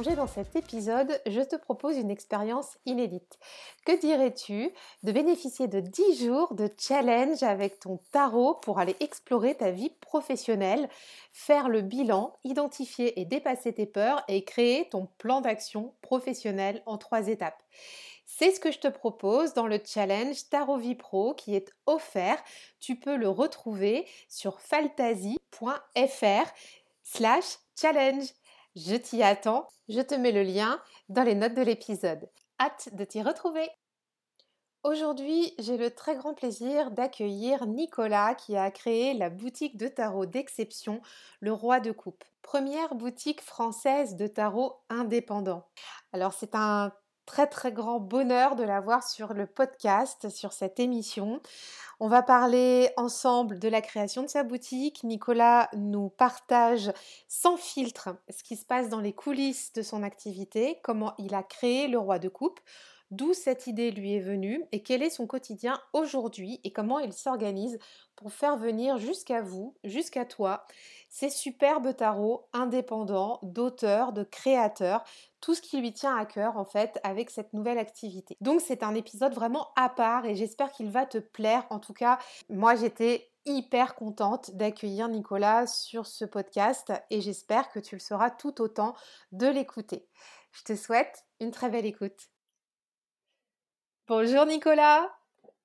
Dans cet épisode, je te propose une expérience inédite. Que dirais-tu de bénéficier de 10 jours de challenge avec ton tarot pour aller explorer ta vie professionnelle, faire le bilan, identifier et dépasser tes peurs et créer ton plan d'action professionnel en trois étapes? C'est ce que je te propose dans le challenge Tarot Vie Pro qui est offert. Tu peux le retrouver sur faltasy.fr slash challenge. Je t'y attends, je te mets le lien dans les notes de l'épisode. Hâte de t'y retrouver. Aujourd'hui, j'ai le très grand plaisir d'accueillir Nicolas qui a créé la boutique de tarot d'exception Le Roi de Coupe, première boutique française de tarot indépendant. Alors c'est un très très grand bonheur de l'avoir sur le podcast, sur cette émission. On va parler ensemble de la création de sa boutique. Nicolas nous partage sans filtre ce qui se passe dans les coulisses de son activité, comment il a créé le roi de coupe, d'où cette idée lui est venue et quel est son quotidien aujourd'hui et comment il s'organise pour faire venir jusqu'à vous, jusqu'à toi, ces superbes tarots indépendants d'auteurs, de créateurs, tout ce qui lui tient à cœur en fait avec cette nouvelle activité. Donc c'est un épisode vraiment à part et j'espère qu'il va te plaire. En tout cas, moi j'étais hyper contente d'accueillir Nicolas sur ce podcast et j'espère que tu le seras tout autant de l'écouter. Je te souhaite une très belle écoute. Bonjour Nicolas.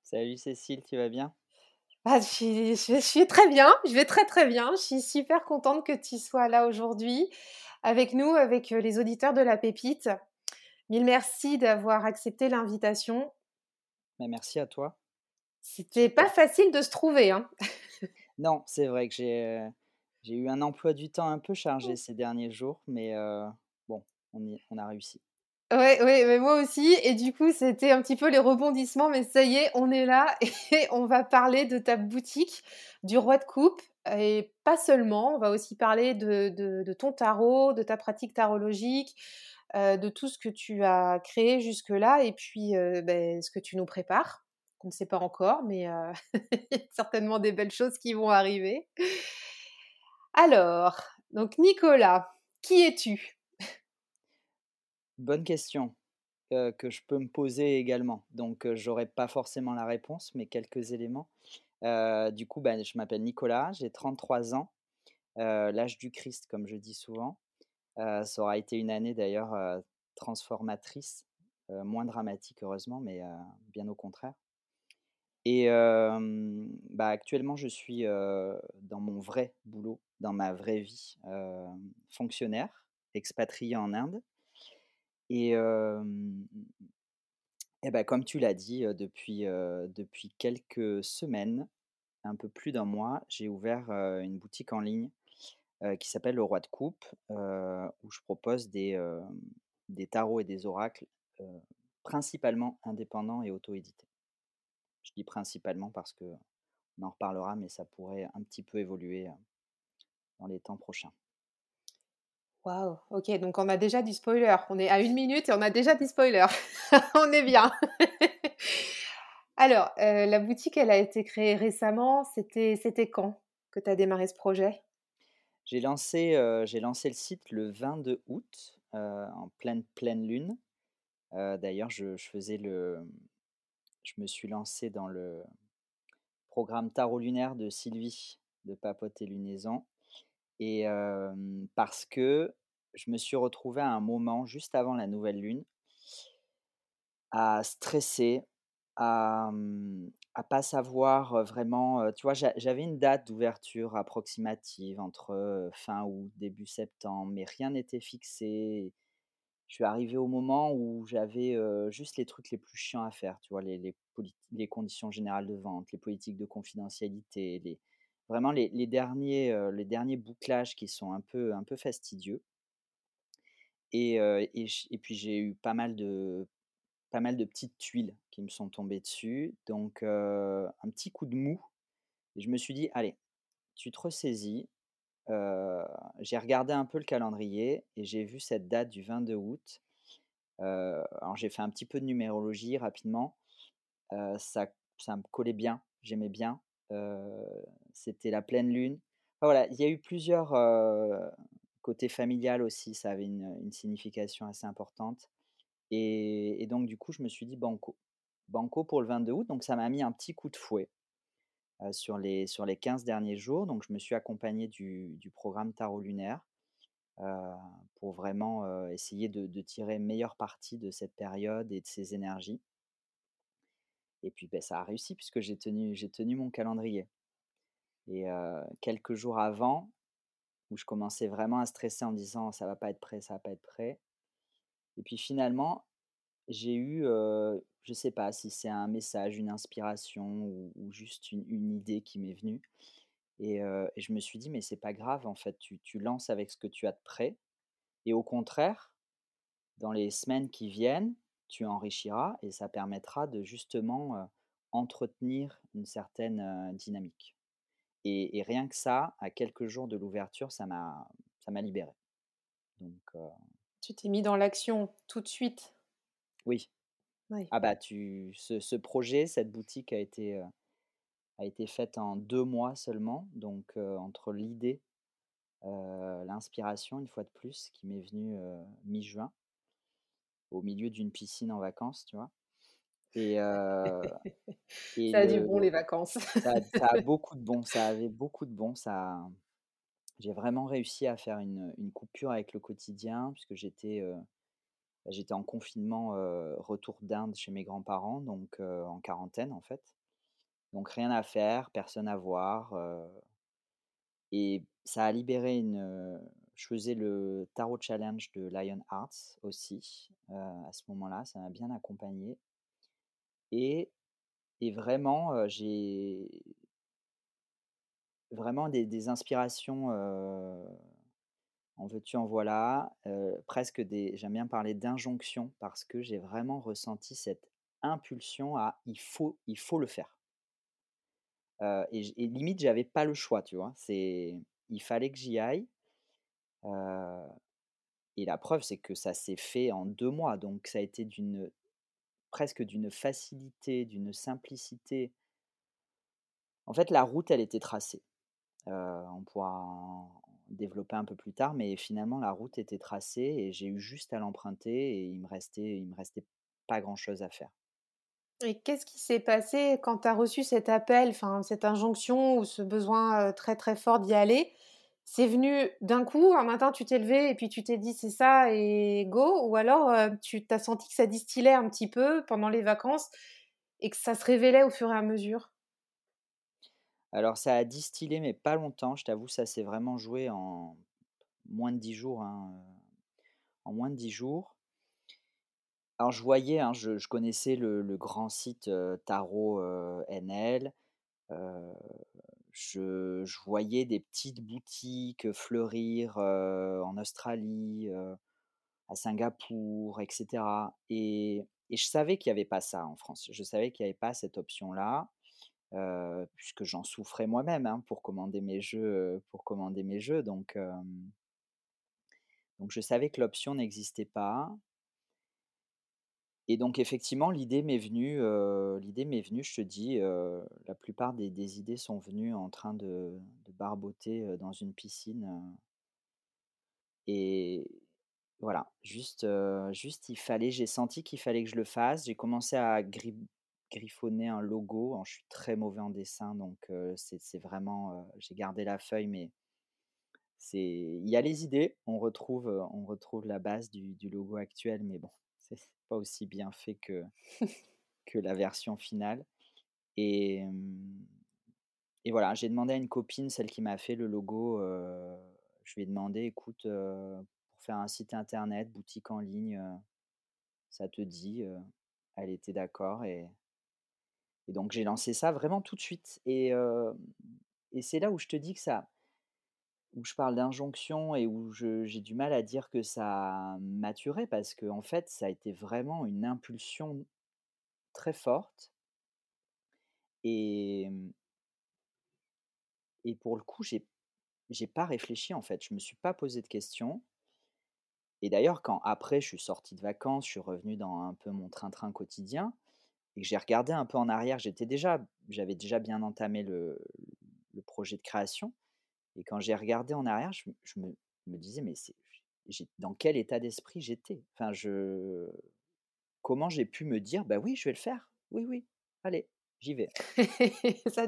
Salut Cécile, tu vas bien? Ah, je, suis, très bien, je vais très très bien. Je suis super contente que tu sois là aujourd'hui avec nous, avec les auditeurs de la pépite. Mille merci d'avoir accepté l'invitation. Mais merci à toi. C'était pas facile de se trouver. Hein. non, c'est vrai que j'ai, j'ai eu un emploi du temps un peu chargé ces derniers jours, mais bon, on, y, on a réussi. Ouais, ouais, mais moi aussi. Et du coup, c'était un petit peu les rebondissements, mais ça y est, on est là et on va parler de ta boutique, du roi de coupe. Et pas seulement, on va aussi parler de, ton tarot, de ta pratique tarologique, euh, de tout ce que tu as créé jusque-là et puis euh, ben, ce que tu nous prépares, qu'on ne sait pas encore, mais euh, il y a certainement des belles choses qui vont arriver. Alors, donc Nicolas, qui es-tu? Bonne question que je peux me poser également. Donc, j'aurais pas forcément la réponse, mais quelques éléments. du coup, bah, je m'appelle Nicolas, j'ai 33 ans, l'âge du Christ, comme je dis souvent. ça aura été une année d'ailleurs transformatrice, moins dramatique heureusement, mais bien au contraire. Et bah, actuellement, je suis dans mon vrai boulot, dans ma vraie vie, fonctionnaire, expatrié en Inde. Et, bah, comme tu l'as dit, depuis, depuis quelques semaines, un peu plus d'un mois, j'ai ouvert une boutique en ligne qui s'appelle Le Roi de Coupe, où je propose des, des tarots et des oracles principalement indépendants et auto-édités. Je dis principalement parce que on en reparlera, mais ça pourrait un petit peu évoluer dans les temps prochains. Waouh, ok, donc on a déjà du spoiler. On est à une minute et on a déjà du spoiler. on est bien. Alors, euh, la boutique, elle a été créée récemment. C'était, quand que tu as démarré ce projet? J'ai lancé, euh, le site le 22 août, euh, en pleine, pleine lune. d'ailleurs, je, je, faisais le. Je me suis lancé dans le programme Tarot lunaire de Sylvie de Papote et Lunaison. Et parce que je me suis retrouvé à un moment, juste avant la nouvelle lune, à stresser, à ne pas savoir vraiment. tu vois, j'avais une date d'ouverture approximative entre fin août, début septembre, mais rien n'était fixé. Je suis arrivé au moment où j'avais juste les trucs les plus chiants à faire, tu vois, les, les, les conditions générales de vente, les politiques de confidentialité, les, vraiment les derniers, heu, les derniers bouclages qui sont un peu un peu fastidieux et heu et puis j'ai eu pas mal de pas mal de petites tuiles qui me sont tombées dessus, donc heu, un petit coup de mou et je me suis dit: «Allez, tu te ressaisis». J'ai regardé un peu le calendrier et j'ai vu cette date du 22 août. Alors j'ai fait un petit peu de numérologie rapidement. Ça ça me collait bien, j'aimais bien. C'était la pleine lune. Voilà, il y a eu plusieurs, heu, côté familial aussi, ça avait une, signification assez importante et donc du coup, je me suis dit: «Banco». Banco pour le 22 août, donc ça m'a mis un petit coup de fouet, sur les sur les 15 derniers jours. Donc je me suis accompagné du du programme tarot lunaire, pour vraiment, essayer de de tirer meilleure partie de cette période et de ces énergies. Et puis, beh, ça a réussi puisque j'ai tenu j'ai tenu mon calendrier et quelques jours avant, où je commençais vraiment à stresser en disant: «Ça va pas être prêt, ça va pas être prêt» et puis finalement, j'ai eu, heu, je sais pas si c'est un message, une inspiration ou juste une idée qui m'est venue et et je me suis dit: «Mais c'est pas grave en fait, tu tu lances avec ce que tu as de prêt et au contraire, dans les semaines qui viennent, tu enrichiras et ça permettra de justement, entretenir une certaine, dynamique» et et rien que ça, à quelques jours de l'ouverture, ça m'a ça m'a libéré donc Tu t'es mis dans l'action tout de suite? oui. Oui. Ah bah, tu ce ce projet, cette boutique a été, a été faite en 2 mois seulement donc entre l'idée, l'inspiration une fois de plus qui m'est venue, mi-juin, au milieu d'une piscine en vacances, tu vois? Et Ça a du bon les vacances. ça a ça a beaucoup de bon, ça avait beaucoup de bon, ça j'ai vraiment réussi à faire une, une coupure avec le quotidien puisque j'étais, bah, j'étais en confinement, retour d'Inde chez mes grands-parents donc en quarantaine en fait. Donc rien à faire, personne à voir, et ça a libéré une, je faisais le tarot challenge de Lion Arts aussi, à ce moment-là, ça m'a bien accompagné et et vraiment, j'ai vraiment des des inspirations, en veux-tu en voilà, presque des j'aime bien parler d'injonction parce que j'ai vraiment ressenti cette impulsion à: «Il faut il faut le faire». Et et limite j'avais pas le choix, tu vois? C'est il fallait que j'y aille, et la preuve, c'est que ça s'est fait en 2 mois, donc ça a été d'une presque d'une facilité, d'une simplicité. En fait, la route, elle était tracée. Heu, on pourra en développer un peu plus tard, mais finalement la route était tracée et j'ai eu juste à l'emprunter et il me restait il me restait pas grand chose à faire. Et qu'est-ce qui s'est passé quand tu as reçu cet appel, cette injonction ou ce besoin, très, très fort d'y aller? C'est venu d'un coup, un matin tu t'es levé et puis tu t'es dit: «C'est ça et go» ou alors, heu, tu tu as senti que ça distillait un petit peu pendant les vacances et que ça se révélait au fur et à mesure? Alors ça a distillé, mais pas longtemps, je t'avoue, ça s'est vraiment joué en moins de 10 jours, hein, en moins de 10 jours. Alors je voyais, hein, je connaissais le grand site, heu, Tarot, heu, NL, je voyais des petites boutiques, fleurir, en Australie, à Singapour et cetera et je savais qu'il y avait pas ça en France. Je savais qu'il y avait pas cette option-là, puisque j'en souffrais moi-même, hein, pour commander mes jeux, pour commander mes jeux donc donc je savais que l'option n'existait pas Et donc effectivement, l'idée m'est venue, heu, l'idée m'est venue, je te dis, heu, la plupart des des idées sont venues en train de de barboter, dans une piscine, et voilà, juste, juste il fallait j'ai senti qu'il fallait que je le fasse. J'ai commencé à gri griffonner un logo. Je suis très mauvais en dessin donc c'est vraiment, j'ai gardé la feuille mais il y a les idées, on retrouve, on retrouve la base du du logo actuel mais bon, c'est pas aussi bien fait que que la version finale et et voilà, j'ai demandé à une copine, celle qui m'a fait le logo, je lui ai demandé: «Écoute, pour faire un site internet, boutique en ligne, ça te dit?» elle était d'accord et et donc j'ai lancé ça vraiment tout de suite et et c'est là où je te dis que ça où je parle d'injonction et où j'ai du mal à dire que ça a maturé parce qu'en fait, ça a été vraiment une impulsion très forte et mmh et pour le coup, j'ai j'ai pas réfléchi, en fait. Je me suis pas posé de questions et d'ailleurs, quand après je suis sorti de vacances, je suis revenu dans un peu mon train-train quotidien et que j'ai regardé un peu en arrière, j'étais déjà j'avais déjà bien entamé le le projet de création et quand j'ai regardé en arrière, je me je me me disais: «Mais dans quel état d'esprit j'étais?» enfin, je comment j'ai pu me dire: «Bah oui, je vais le faire. Oui, oui, allez, j'y vais». Ça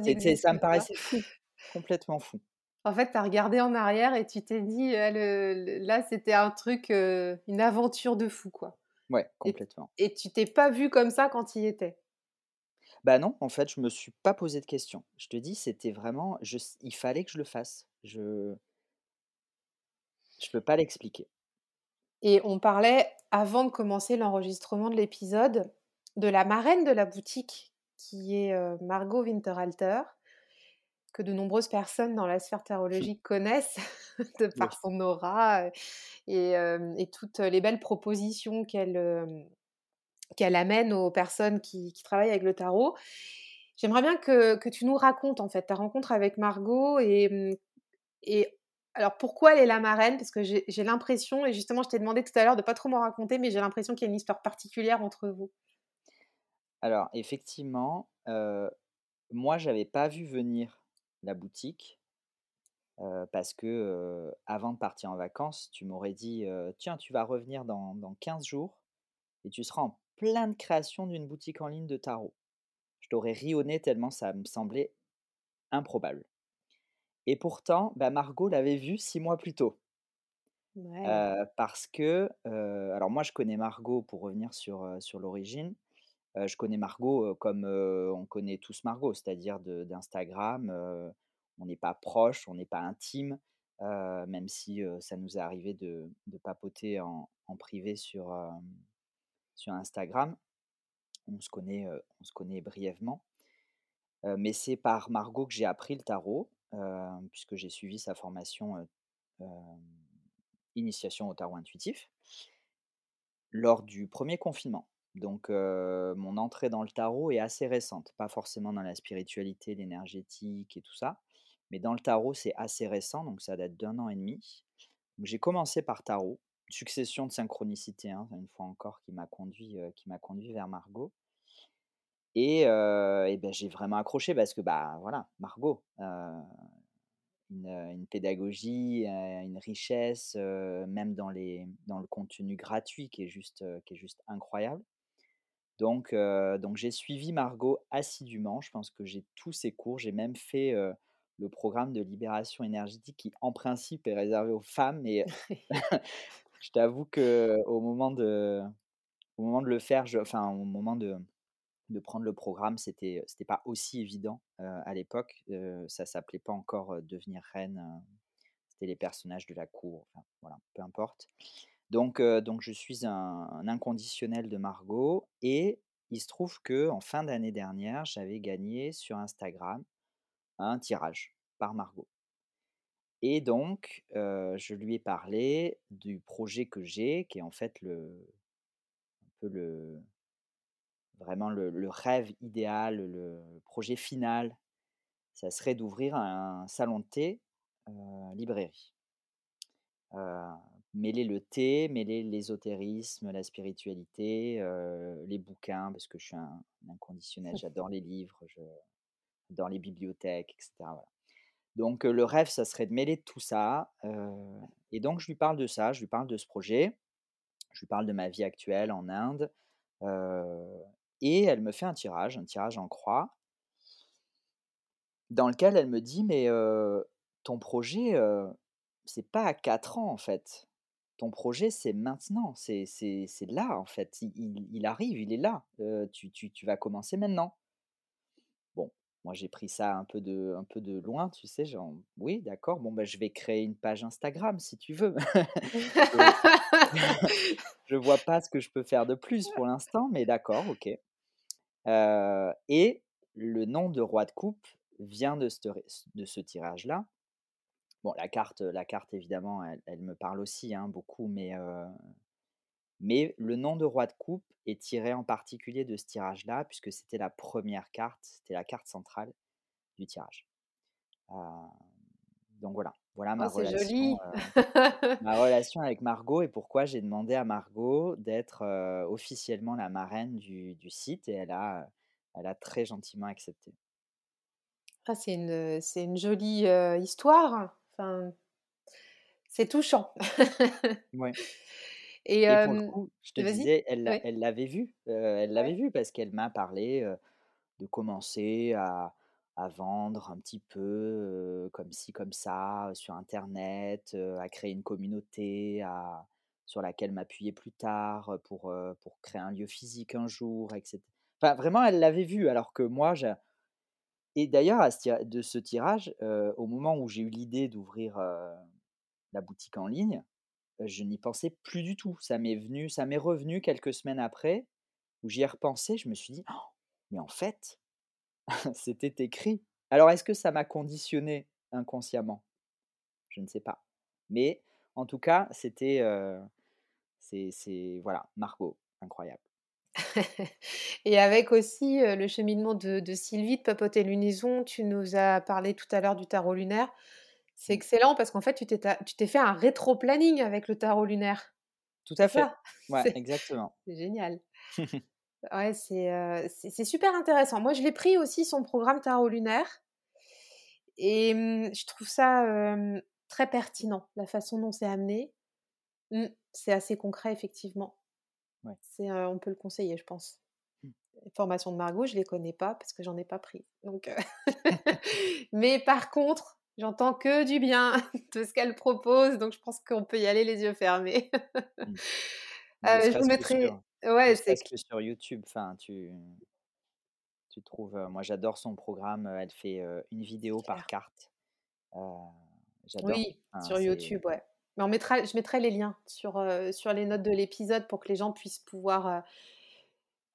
me pas. paraissait fou, complètement fou. En fait, tu as regardé en arrière et tu t'es dit: «Ah le le là, c'était un truc, heu, une aventure de fou, quoi» Ouais, et complètement. et tu t'es pas vu comme ça quand tu y étais? Bah non, en fait, je me suis pas posé de questions. Je te dis, c'était vraiment je il fallait que je le fasse. Je je peux pas l'expliquer. Et on parlait, avant de commencer l'enregistrement de l'épisode, de la marraine de la boutique qui est, Margot Winterhalter, que de nombreuses personnes dans la sphère tarologique connaissent de par son aura, et toutes les belles propositions qu'elle, qu'elle amène aux personnes qui travaillent avec le tarot. J'aimerais bien que tu nous racontes, en fait, ta rencontre avec Margot et et alors pourquoi elle est la marraine? Parce que j'ai l'impression et justement je t'ai demandé tout à l'heure de pas trop m'en raconter, mais j'ai l'impression qu'il y a une histoire particulière entre vous. Alors effectivement, heu, moi, j'avais pas vu venir la boutique, parce que, avant de partir en vacances, tu m'aurais dit, «Tiens, tu vas revenir dans dans 15 jours et tu seras en pleine création d'une boutique en ligne de tarot». Je t'aurais ri au nez tellement ça me semblait improbable et pourtant, bah, Margot l'avait vu 6 mois plus tôt. Ouais. Parce que, alors moi je connais Margot pour revenir sur, sur l'origine, je connais Margot, comme, on connaît tous Margot, c'est-à-dire de d'Instagram, on n'est pas proches, on n'est pas intimes, heu, même si, ça nous est arrivé de de papoter en en privé sur, sur Instagram. On se connaît, brièvement, mais c'est par Margot que j'ai appris le tarot, puisque j'ai suivi sa formation, initiation au tarot intuitif lors du premier confinement. Donc, mon entrée dans le tarot est assez récente, pas forcément dans la spiritualité, l'énergétique et tout ça, mais dans le tarot, c'est assez récent, donc ça date d'1 an et demi. J'ai commencé par tarot, succession de synchronicités, hein, une fois encore qui m'a conduit, qui m'a conduit vers Margot et et beh, j'ai vraiment accroché parce que, bah, voilà, Margot, une, une pédagogie, une richesse, même dans les dans le contenu gratuit qui est juste, qui est juste incroyable. Donc donc j'ai suivi Margot assidûment. Je pense que j'ai tous ses cours. J'ai même fait, le programme de libération énergétique qui, en principe, est réservé aux femmes je t'avoue de au moment de le faire, enfin, moment de prendre le programme, c'était, c'était pas aussi évident, à l'époque, heu, ça s'appelait pas encore, devenir reine, c'était les personnages de la cour, enfin, voilà, peu importe. Donc donc je suis un un inconditionnel de Margot et il se trouve qu'en fin d'année dernière, j'avais gagné sur Instagram un tirage par Margot et donc heu, je lui ai parlé du projet que j'ai, qui est en fait le un peu le vraiment le le rêve idéal, le projet final, ça serait d'ouvrir un salon de thé, heu, librairie. Heu, mêler le thé, mêler l'ésotérisme, la spiritualité, heu, les bouquins parce que je suis un un inconditionnel, j'adore les livres, je j'adore les bibliothèques et cetera, voilà. Donc le rêve, ça serait de mêler tout ça, et donc je lui parle de ça, je lui parle de ce projet, je lui parle de ma vie actuelle en Inde, et elle me fait un tirage, un tirage en croix dans lequel elle me dit: «Mais ton projet, c'est pas à 4 ans, en fait. Ton projet, c'est maintenant, c'est là, en fait, il arrive, il est là, tu tu tu vas commencer maintenant». Moi, j'ai pris ça un peu de un peu de loin, tu sais, genre: «Oui, d'accord, bon, bah, je vais créer une page Instagram si tu veux». Je vois pas ce que je peux faire de plus pour l'instant, mais d'accord, OK. Heu et le nom de roi de coupe, vient de ce de ce tirage-là. Bon, la carte, la carte évidemment, elle elle me parle aussi, hein, beaucoup, mais heu, mais le nom de roi de coupe est tiré en particulier de ce tirage-là, puisque c'était la première carte, c'était la carte centrale du tirage. Heu, donc voilà, voilà Oh, ma relation, heu, ma relation avec Margot et pourquoi j'ai demandé à Margot d'être, heu, officiellement la marraine du du site et elle a, elle a très gentiment accepté. Ah, c'est une, c'est une jolie, histoire. Enfin, c'est touchant. Ouais. Et Et pour le coup, je te disais, elle l'avait vu, elle l'avait Ouais. vu parce qu'elle m'a parlé, de commencer à à vendre un petit peu, comme ci comme ça, sur internet, à créer une communauté, à sur laquelle m'appuyer plus tard, pour, créer un lieu physique un jour et cét enfin vraiment elle l'avait vu alors que moi et d'ailleurs de ce tirage, au moment où j'ai eu l'idée d'ouvrir, la boutique en ligne, je n'y pensais plus du tout. Ça m'est venu ça m'est revenu quelques semaines après, où j'y ai repensé, je me suis dit: «Mais en fait, c'était écrit». Alors est-ce que ça m'a conditionné inconsciemment? Je ne sais pas. Mais en tout cas, c'était, heu, c'est voilà, Margot, incroyable. Et avec aussi, heu, le cheminement de Sylvie de Papoter l'unison, tu nous as parlé tout à l'heure du tarot lunaire. C'est excellent parce qu'en fait, tu t'es ta tu t'es fait un rétro-planning avec le tarot lunaire. Tout à fait. Ouais, C'est exactement. c'est génial. Ouais, c'est, heu, c'est c'est super intéressant. Moi, je l'ai pris aussi son programme tarot lunaire et mmh, je trouve ça, très pertinent, la façon dont c'est amené. Mmh, c'est assez concret effectivement. Ouais. C'est, heu, on peut le conseiller, je pense. Mmh. Les formations de Margot, je les connais pas parce que j'en ai pas pris. Donc, heu, mais par contre, j'entends que du bien de ce qu'elle propose, donc je pense qu'on peut y aller les yeux fermés. Mmh. Heu, je vous mettrai sur ouais, c'est que sur YouTube, enfin tu tu trouves, moi j'adore son programme, elle fait, une vidéo par carte. J'adore. Oui, Enfin sur YouTube, ouais. Mais on mettra je mettrai les liens sur, sur les notes de l'épisode pour que les gens puissent pouvoir,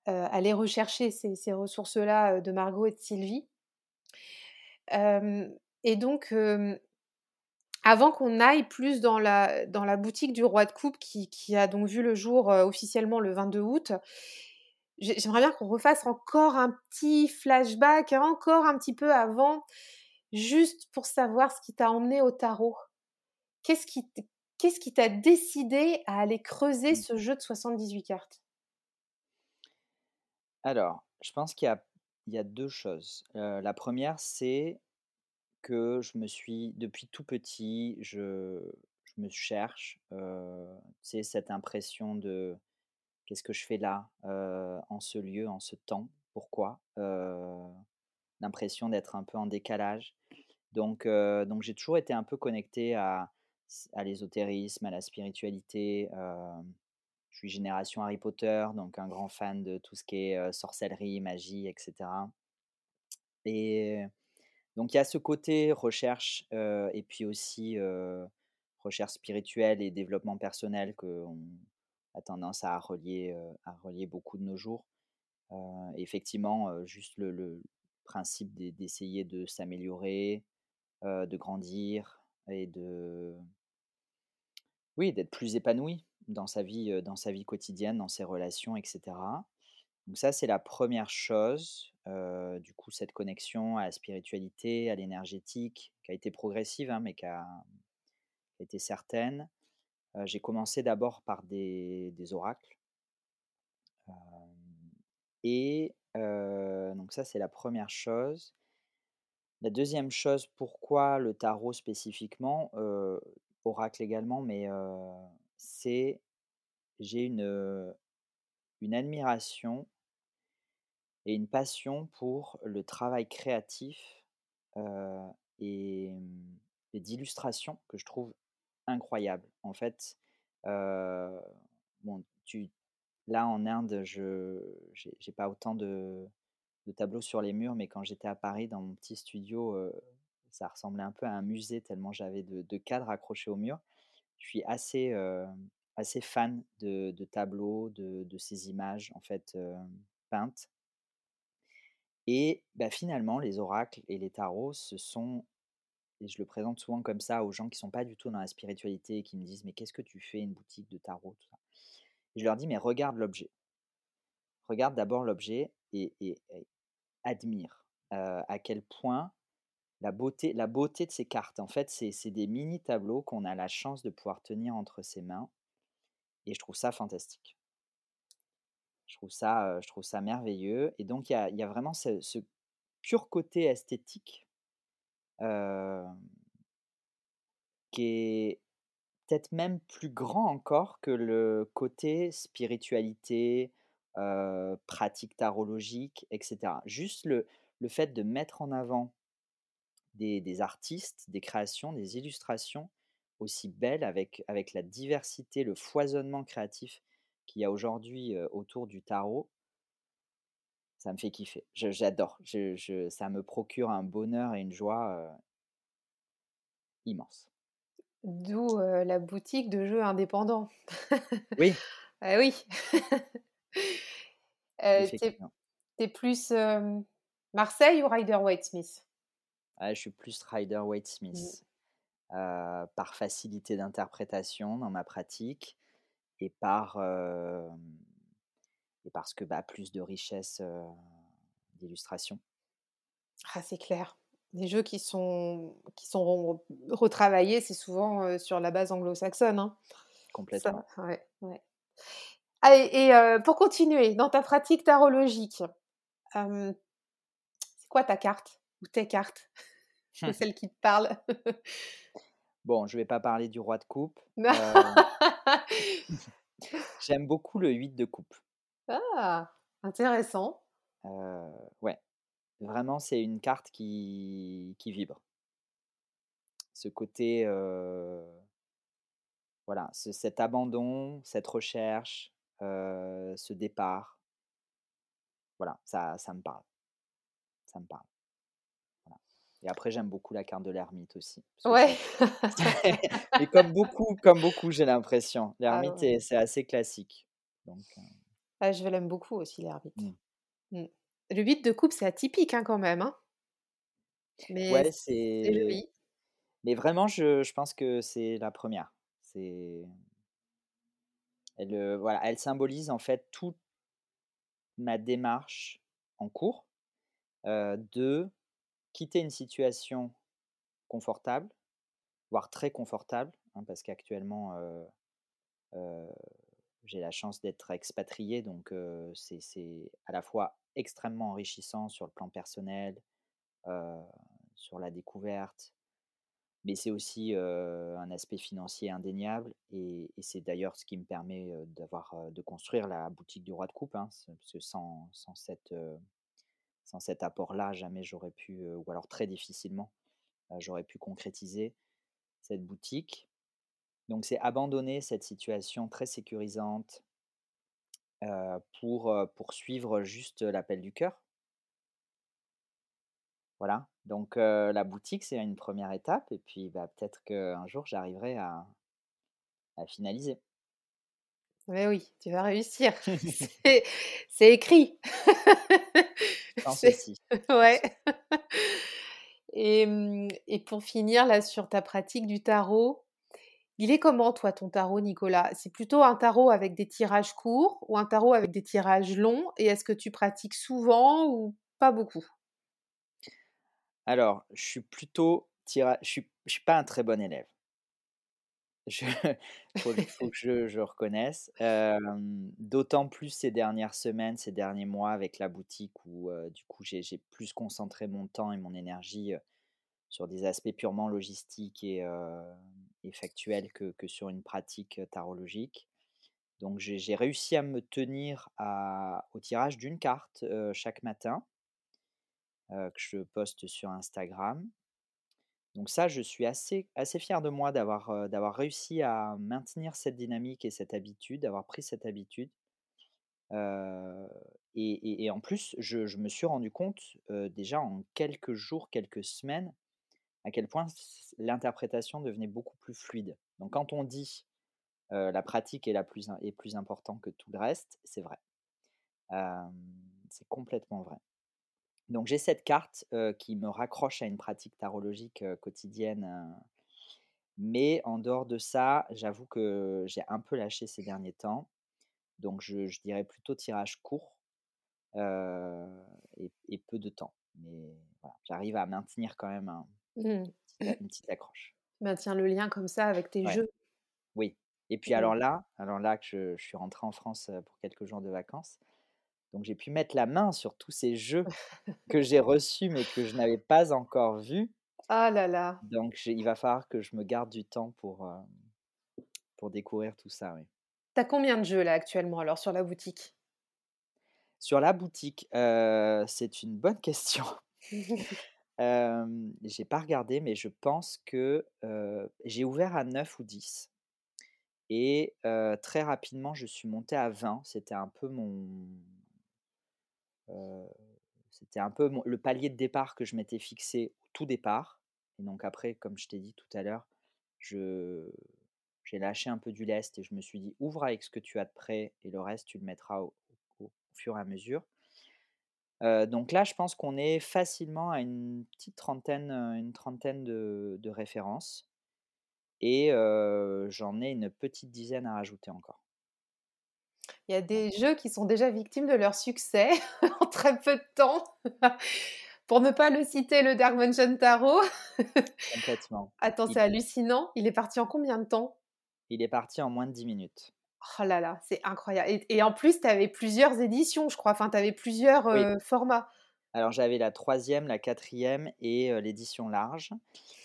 aller rechercher ces ces ressources-là, de Margot et de Sylvie. Et donc, avant qu'on aille plus dans la dans la boutique du roi de coupe qui qui a donc vu le jour, officiellement le 22 août, j'ai j'aimerais bien qu'on refasse encore un petit flashback, encore un petit peu avant, juste pour savoir ce qui t'a emmené au tarot. Qu'est-ce qui t qu'est-ce qui t'a décidé à aller creuser mmh. ce jeu de 78 cartes? Alors, je pense qu'il y a il y a 2 choses. La première c'est que je me suis depuis tout petit, je je me cherche, sais cette impression de: «Qu'est-ce que je fais là, en ce lieu, en ce temps? Pourquoi?» l'impression d'être un peu en décalage. Donc donc j'ai toujours été un peu connecté à à l'ésotérisme, à la spiritualité, je suis génération Harry Potter, donc un grand fan de tout ce qui est, sorcellerie, magie et cetera. Et donc il y a ce côté recherche, et puis aussi, recherche spirituelle et développement personnel qu'on a tendance à relier, à relier beaucoup de nos jours. Effectivement, juste le le principe d'e d'essayer de s'améliorer, de grandir et de oui, d'être plus épanoui dans sa vie, dans sa vie quotidienne, dans ses relations et cetera. Donc ça, c'est la première chose, heu, du coup, cette connexion à la spiritualité, à l'énergétique, qui a été progressive, hein, mais qui a été certaine. Heu, j'ai commencé d'abord par des oracles. Hem et donc ça, c'est la première chose. La deuxième chose, pourquoi le tarot spécifiquement? Oracle également, mais c'est j'ai une admiration et une passion pour le travail créatif, mmh et d'illustration que je trouve incroyable. En fait, bon, là, en Inde, je j'ai pas autant de tableaux sur les murs, mais quand j'étais à Paris dans mon petit studio, ça ressemblait un peu à un musée tellement j'avais de cadres accrochés au mur. Je suis assez, assez fan de de tableaux, de ces images, en fait, peintes Et bah, finalement, les oracles et les tarots, ce sont et je le présente souvent comme ça aux gens qui sont pas du tout dans la spiritualité et qui me disent: «Mais qu'est-ce que tu fais, une boutique de tarot?» tout ça? Je leur dis: «Mais regarde l'objet. Regarde d'abord l'objet et admire, à quel point la beauté la beauté de ces cartes, en fait, c'est des mini tableaux qu'on a la chance de pouvoir tenir entre ses mains et je trouve ça fantastique. Je trouve ça, je ça merveilleux et donc il y a vraiment ce pur côté esthétique, qui est peut-être même plus grand encore que le côté spiritualité, pratique tarologique et cetera. Juste le fait de mettre en avant des artistes, des créations, des illustrations aussi belles avec la diversité, le foisonnement créatif qu'il y a aujourd'hui, autour du tarot ça me fait kiffer. J'adore. Je je ça me procure un bonheur et une joie, immense. D'où, la boutique de jeux indépendants. Oui. Eh oui. Heu, tu es Effectivement. tu es plus, Marseille ou Rider-Waite-Smith? Ah, je suis plus Mmh. Rider-Waite-Smith, heu, par facilité d'interprétation dans ma pratique et par, hem et parce que, bah, plus de richesse, d'illustration. Ah, c'est clair. Les jeux qui sont qui sont re retravaillés, c'est souvent, sur la base anglo-saxonne, hein. Complètement. Ça ouais, ouais. Allez et pour continuer, dans ta pratique tarologique, c'est quoi ta carte ou tes cartes? Celle qui te parle? Bon, je vais pas parler du roi de coupe, heu j'aime beaucoup le 8 de coupe. Ah! Intéressant. Heu, ouais, vraiment, c'est une carte qui qui vibre. Ce côté, heu voilà, ce cet abandon, cette recherche, ce départ voilà, ça ça me parle. Ça me parle. Et après j'aime beaucoup la carte de l'ermite aussi, Ouais. mais comme beaucoup comme beaucoup, j'ai l'impression. Ah L'ermite ouais. c'est assez classique, donc heu Ah, je l'aime beaucoup aussi l'ermite. Mmh. Mmh. Le 8 de coupe, c'est atypique, hein, quand même, hein? Mais Ouais, c'est mais vraiment, je je pense que c'est la 1re. C'est elle, heu, voilà, elle symbolise, en fait, toute ma démarche en cours, heu, de quitter une situation confortable, voire très confortable, hein, parce qu'actuellement, j'ai la chance d'être expatrié donc c'est à la fois extrêmement enrichissant sur le plan personnel, sur la découverte, mais c'est aussi, un aspect financier indéniable et c'est d'ailleurs ce qui me permet, d'avoir, de construire la boutique du roi de coupe, hein. Parce que sans cette, sans cet apport-là, jamais j'aurais pu, ou alors très difficilement, j'aurais pu concrétiser cette boutique. Donc c'est abandonner cette situation très sécurisante pour, heu, pour suivre juste l'appel du cœur. Voilà, donc la boutique, c'est une 1re étape et puis, bah, peut-être qu'un jour j'arriverai à à finaliser. Mais oui, tu vas réussir. C'est écrit. Ouais et mmh et pour finir, là, sur ta pratique du tarot, il est comment, toi, ton tarot, Nicolas? C'est plutôt un tarot avec des tirages courts ou un tarot avec des tirages longs? Et est-ce que tu pratiques souvent ou pas beaucoup? Alors, je suis plutôt tira je suis je suis pas un très bon élève. Je faut que faut que je je reconnaisse, d'autant plus ces dernières semaines, ces derniers mois avec la boutique où, du coup, j'ai plus concentré mon temps et mon énergie, sur des aspects purement logistiques et factuels que que sur une pratique, tarologique. Donc j'ai réussi à me tenir à au tirage d'1 carte, chaque matin que je poste sur Instagram. Donc ça, je suis assez assez fier de moi d'avoir, réussi à maintenir cette dynamique et cette habitude, d'avoir pris cette habitude. Et en plus, je me suis rendu compte, déjà en quelques jours, quelques semaines, à quel point l'interprétation devenait beaucoup plus fluide. Donc quand on dit, «La pratique est la plus est plus important que tout le reste», c'est vrai. C'est complètement vrai. Donc j'ai cette carte, qui me raccroche à une pratique tarologique, quotidienne, mais en dehors de ça, j'avoue que j'ai un peu lâché ces derniers temps. Donc je je dirais plutôt tirage court, et et peu de temps. Mais voilà, j'arrive à maintenir quand même un Mmh. petite une petite accroche. Maintiens le lien comme ça avec tes Ouais, jeux? oui et puis Mmh. alors là alors là que je je suis rentré en France, pour quelques jours de vacances, donc j'ai pu mettre la main sur tous ces jeux que j'ai reçus, mais que je n'avais pas encore vus. Ah là là! Donc il va falloir que je me garde du temps pour, heu, pour découvrir tout ça, oui. Tu as combien de jeux là actuellement alors sur la boutique? Sur la boutique, heu, c'est une bonne question. Hem, j'ai pas regardé, mais je pense que, heu, j'ai ouvert à 9 ou 10 et très rapidement, je suis monté à 20. C'était un peu mon, c'était un peu le palier de départ que je m'étais fixé au tout départ et donc après, comme je t'ai dit tout à l'heure, j'ai lâché un peu du lest et je me suis dit: «Ouvre avec ce que tu as de prêt et le reste, tu le mettras au fur et à mesure». Donc là, je pense qu'on est facilement à une petite trentaine, une trentaine de références et j'en ai une petite dizaine à rajouter encore. Il y a des jeux qui sont déjà victimes de leur succès en très peu de temps. Pour ne pas le citer, le Dark Mansion Tarot. complètement. Attends, c'est hallucinant. Il est parti en combien de temps? il est parti en moins de 10 minutes. Oh là là, c'est incroyable et et en plus, tu avais plusieurs éditions, je crois, enfin, tu avais plusieurs, Oui, heu, formats. alors j'avais la troisième, la quatrième et heu, l'édition large,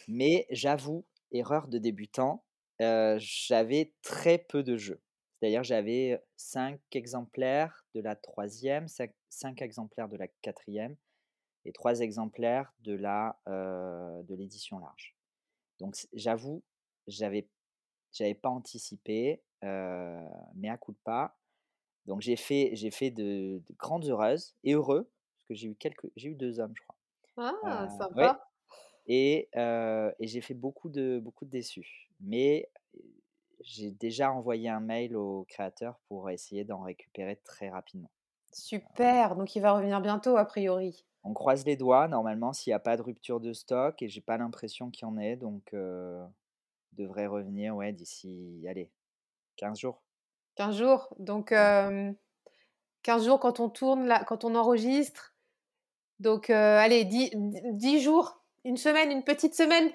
mais j'avoue, erreur de débutant, heu, j'avais très peu de jeux. C'est-à-dire j'avais 5 exemplaires de la troisième, e 5 exemplaires de la quatrième et 3 exemplaires de la, de l'édition large. Donc j'avoue, j'avais j'avais pas anticipé, heu, mea culpa. Donc j'ai fait j'ai fait de de grandes heureuses et heureux, parce que j'ai eu quelques j'ai eu 2 hommes, je crois. Ah, ouais sympa. et et j'ai fait beaucoup de beaucoup de déçus. Mais, j'ai déjà envoyé un mail au créateur pour essayer d'en récupérer très rapidement. Super, donc il va revenir bientôt a priori? On croise les doigts, normalement, s'il y a pas de rupture de stock et j'ai pas l'impression qu'il y en ait, donc heu, il devrait revenir, ouais, d'ici, allez, 15 jours. 15 jours? Donc hem, 15 jours quand on tourne là quand on enregistre, donc heu, allez dix d 10 jours, une semaine, une petite semaine?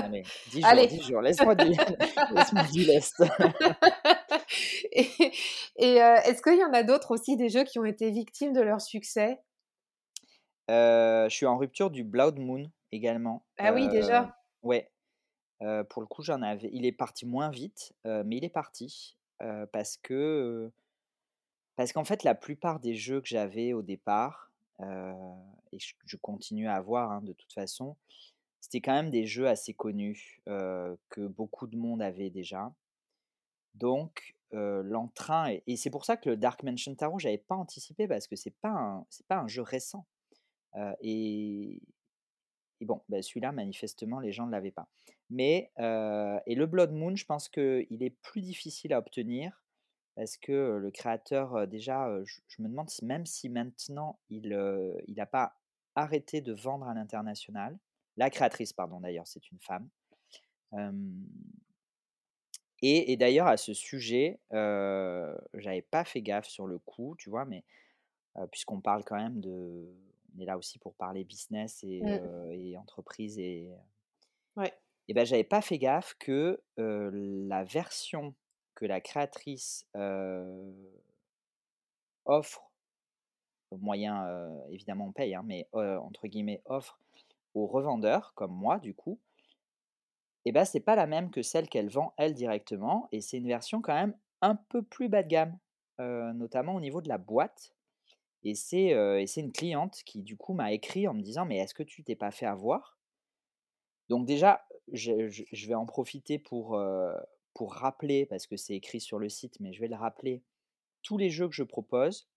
Allez, 10 jours, Allez! 10 jours, laisse-moi du laisse-moi du lest. Et et heu, est-ce qu'il y en a d'autres aussi, des jeux qui ont été victimes de leur succès? Heu, je suis en rupture du Blood Moon également. Ah oui, Heu, déjà? ouais, pour le coup, j'en avais il est parti moins vite, mais il est parti, parce que, parce qu'en fait, la plupart des jeux que j'avais au départ, et je continue à avoir, hein, de toute façon, c'était quand même des jeux assez connus, heu, que beaucoup de monde avait déjà. Donc heu, l'entrain et c'est pour ça que le Dark Mansion Tarot, j'avais pas anticipé parce que c'est pas c'est pas un jeu récent, et bon, bah, celui-là manifestement les gens ne l'avaient pas. Mais et le Blood Moon, je pense qu'il est plus difficile à obtenir parce que, le créateur, déjà, je je me demande si même si maintenant il, il a pas arrêté de vendre à l'international. La créatrice pardon d'ailleurs, c'est une femme. Et et d'ailleurs à ce sujet, heu, j'avais pas fait gaffe sur le coup, tu vois? Mais, puisqu'on parle quand même de on est là aussi pour parler business et Mmh. et entreprise et Ouais. et bah, j'avais pas fait gaffe que, la version que la créatrice, offre moyen, évidemment on paye, hein, mais, entre guillemets «offre» aux revendeurs comme moi du coup et bah, c'est pas la même que celle qu'elle vend elle directement et c'est une version quand même un peu plus bas de gamme, notamment au niveau de la boîte et c'est, c'est une cliente qui du coup m'a écrit en me disant: «Mais est-ce que tu t'es pas fait avoir?» donc déjà, je je vais en profiter pour, pour rappeler parce que c'est écrit sur le site, mais je vais le rappeler, tous les jeux que je propose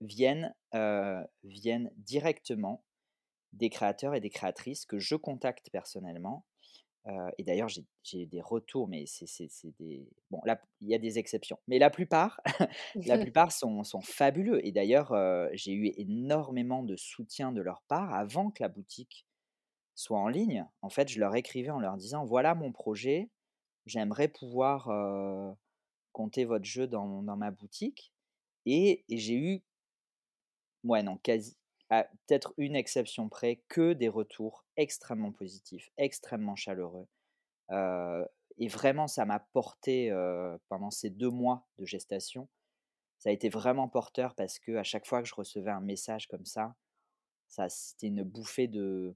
viennent, heu, viennent directement des créateurs et des créatrices que je contacte personnellement Heu et d'ailleurs, j'ai des retours, mais c'est des bon là, il y a des exceptions, mais la plupart la plupart sont sont fabuleux et d'ailleurs, heu, j'ai eu énormément de soutien de leur part avant que la boutique soit en ligne. En fait, je leur écrivais en leur disant: «Voilà mon projet, j'aimerais pouvoir, compter votre jeu dans dans ma boutique» et j'ai eu ouais, non, quasi à peut-être une exception près, que des retours extrêmement positifs, extrêmement chaleureux. Et vraiment ça m'a porté, pendant ces 2 mois de gestation. Ça a été vraiment porteur parce qu'à chaque fois que je recevais un message comme ça, ça c'était une bouffée de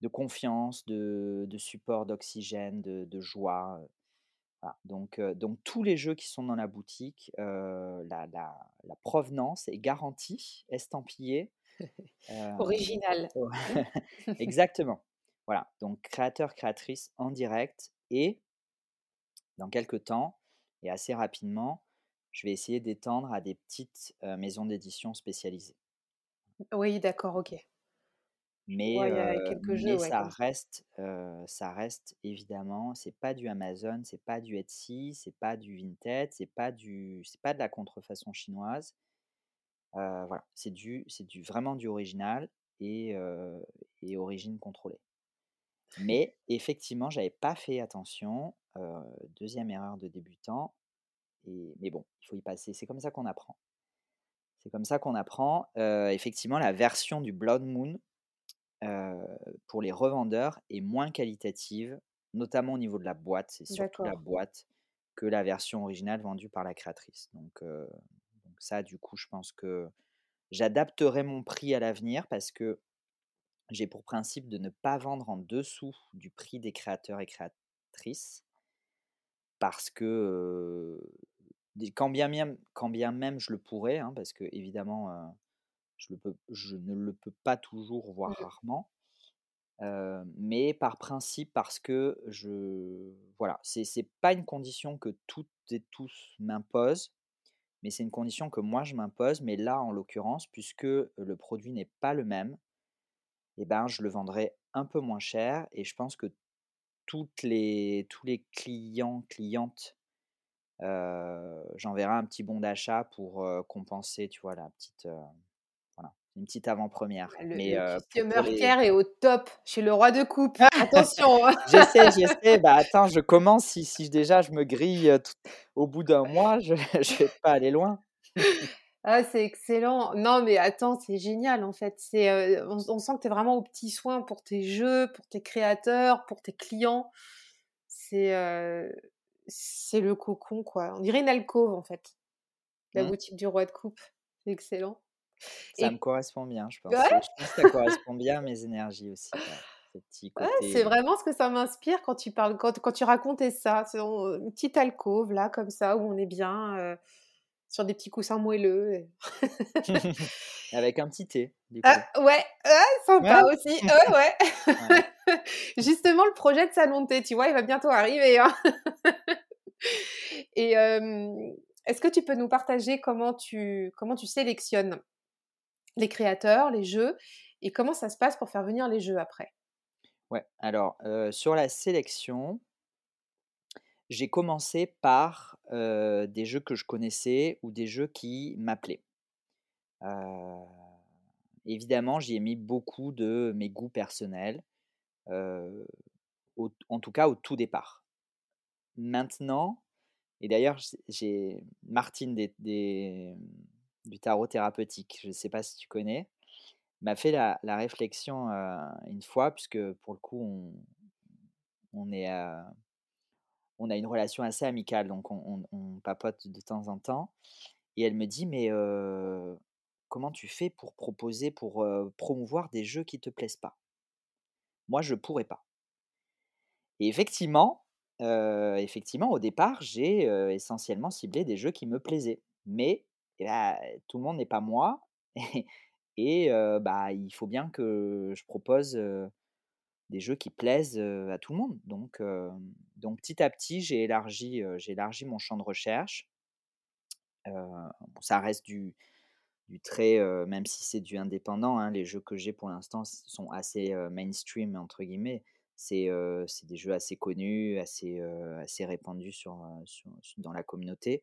de confiance, de de support, d'oxygène, de de joie, voilà. Donc heu, donc tous les jeux qui sont dans la boutique, heu, la la la provenance est garantie, estampillée, Original. exactement. Voilà, donc créateur, créatrice en direct et dans quelque temps et assez rapidement, je vais essayer d'étendre à des petites, maisons d'édition spécialisées. Oui, d'accord, OK. Mais jeux, mais ouais, ça reste, heu, ça reste évidemment, c'est pas du Amazon, c'est pas du Etsy, c'est pas du Vinted, c'est pas du c'est pas de la contrefaçon chinoise. Voilà, c'est du c'est du vraiment du original et et origine contrôlée. Mais effectivement, j'avais pas fait attention, 2 erreur de débutant et mais bon, il faut y passer. C'est comme ça qu'on apprend. C'est comme ça qu'on apprend. Effectivement, la version du Blood Moon, pour les revendeurs est moins qualitative, notamment au niveau de la boîte. C'est surtout la boîte que la version originale vendue par la créatrice. Donc, ça, du coup, je pense que j'adapterai mon prix à l'avenir parce que j'ai pour principe de ne pas vendre en dessous du prix des créateurs et créatrices. Parce que, quand bien même quand bien même je le pourrais, hein, parce qu'évidemment, heu, je le peux je ne le peux pas toujours, voire Mmh. rarement. Mais par principe, parce que je voilà, c'est c'est pas une condition que toutes et tous m'imposent, mais c'est une condition que moi je m'impose. Mais là, en l'occurrence, puisque le produit n'est pas le même et ben, je le vendrai un peu moins cher et je pense que toutes les tous les clients, clientes j'enverrai un petit bon d'achat pour, compenser, tu vois, la petite, une petite avant-première. Le Mais, le customer les care est au top chez le roi de coupe. Attention, hein. je sais, je sais, bah, attends, je commence si si déjà je me grille, tout au bout d'un mois, je je vais pas aller loin. Ah, c'est excellent. Non, mais attends, c'est génial, en fait. C'est, on on sent que tu es vraiment aux petits soins pour tes jeux, pour tes créateurs, pour tes clients. C'est, c'est le cocon, quoi. On dirait une alcôve, en fait, la Mmh, boutique du roi de coupe. C'est excellent ça me correspond bien, je pense. ouais, je pense que ça correspond bien à mes énergies aussi, ouais, ouais, c'est vraiment ce que ça m'inspire quand tu parles quand quand tu racontais ça. Une petite alcôve, là, comme ça, où on est bien, sur des petits coussins moelleux et avec un petit thé, du Ah ouais, ouais, sympa Ouais, aussi. Ouais, ouais. voilà. Justement, le projet de salon de thé, tu vois, il va bientôt arriver, hein. Et est-ce que tu peux nous partager comment tu comment tu sélectionnes? Les créateurs, les jeux et comment ça se passe pour faire venir les jeux après? Ouais, alors, sur la sélection J'ai commencé par, des jeux que je connaissais ou des jeux qui m'appelaient. Évidemment, j'y ai mis beaucoup de mes goûts personnels, en tout cas au tout départ. Maintenant et d'ailleurs j'ai Martine des du tarot thérapeutique, je ne sais pas si tu connais, m'a fait la réflexion, une fois puisque pour le coup on on a une relation assez amicale, donc on papote de temps en temps et elle me dit: «Mais, comment tu fais pour proposer, pour, promouvoir des jeux qui te plaisent pas? Moi, je pourrais pas» et effectivement, effectivement, au départ, j'ai, essentiellement ciblé des jeux qui me plaisaient. Mais, tout le monde n'est pas moi et bah, il faut bien que je propose, des jeux qui plaisent, à tout le monde. Donc, donc petit à petit, j'ai élargi, j'ai élargi mon champ de recherche. Ça reste du du très, même si c'est du indépendant, hein, les jeux que j'ai pour l'instant sont assez, «mainstream» entre guillemets. C'est des jeux assez connus, assez, assez répandus sur, dans la communauté.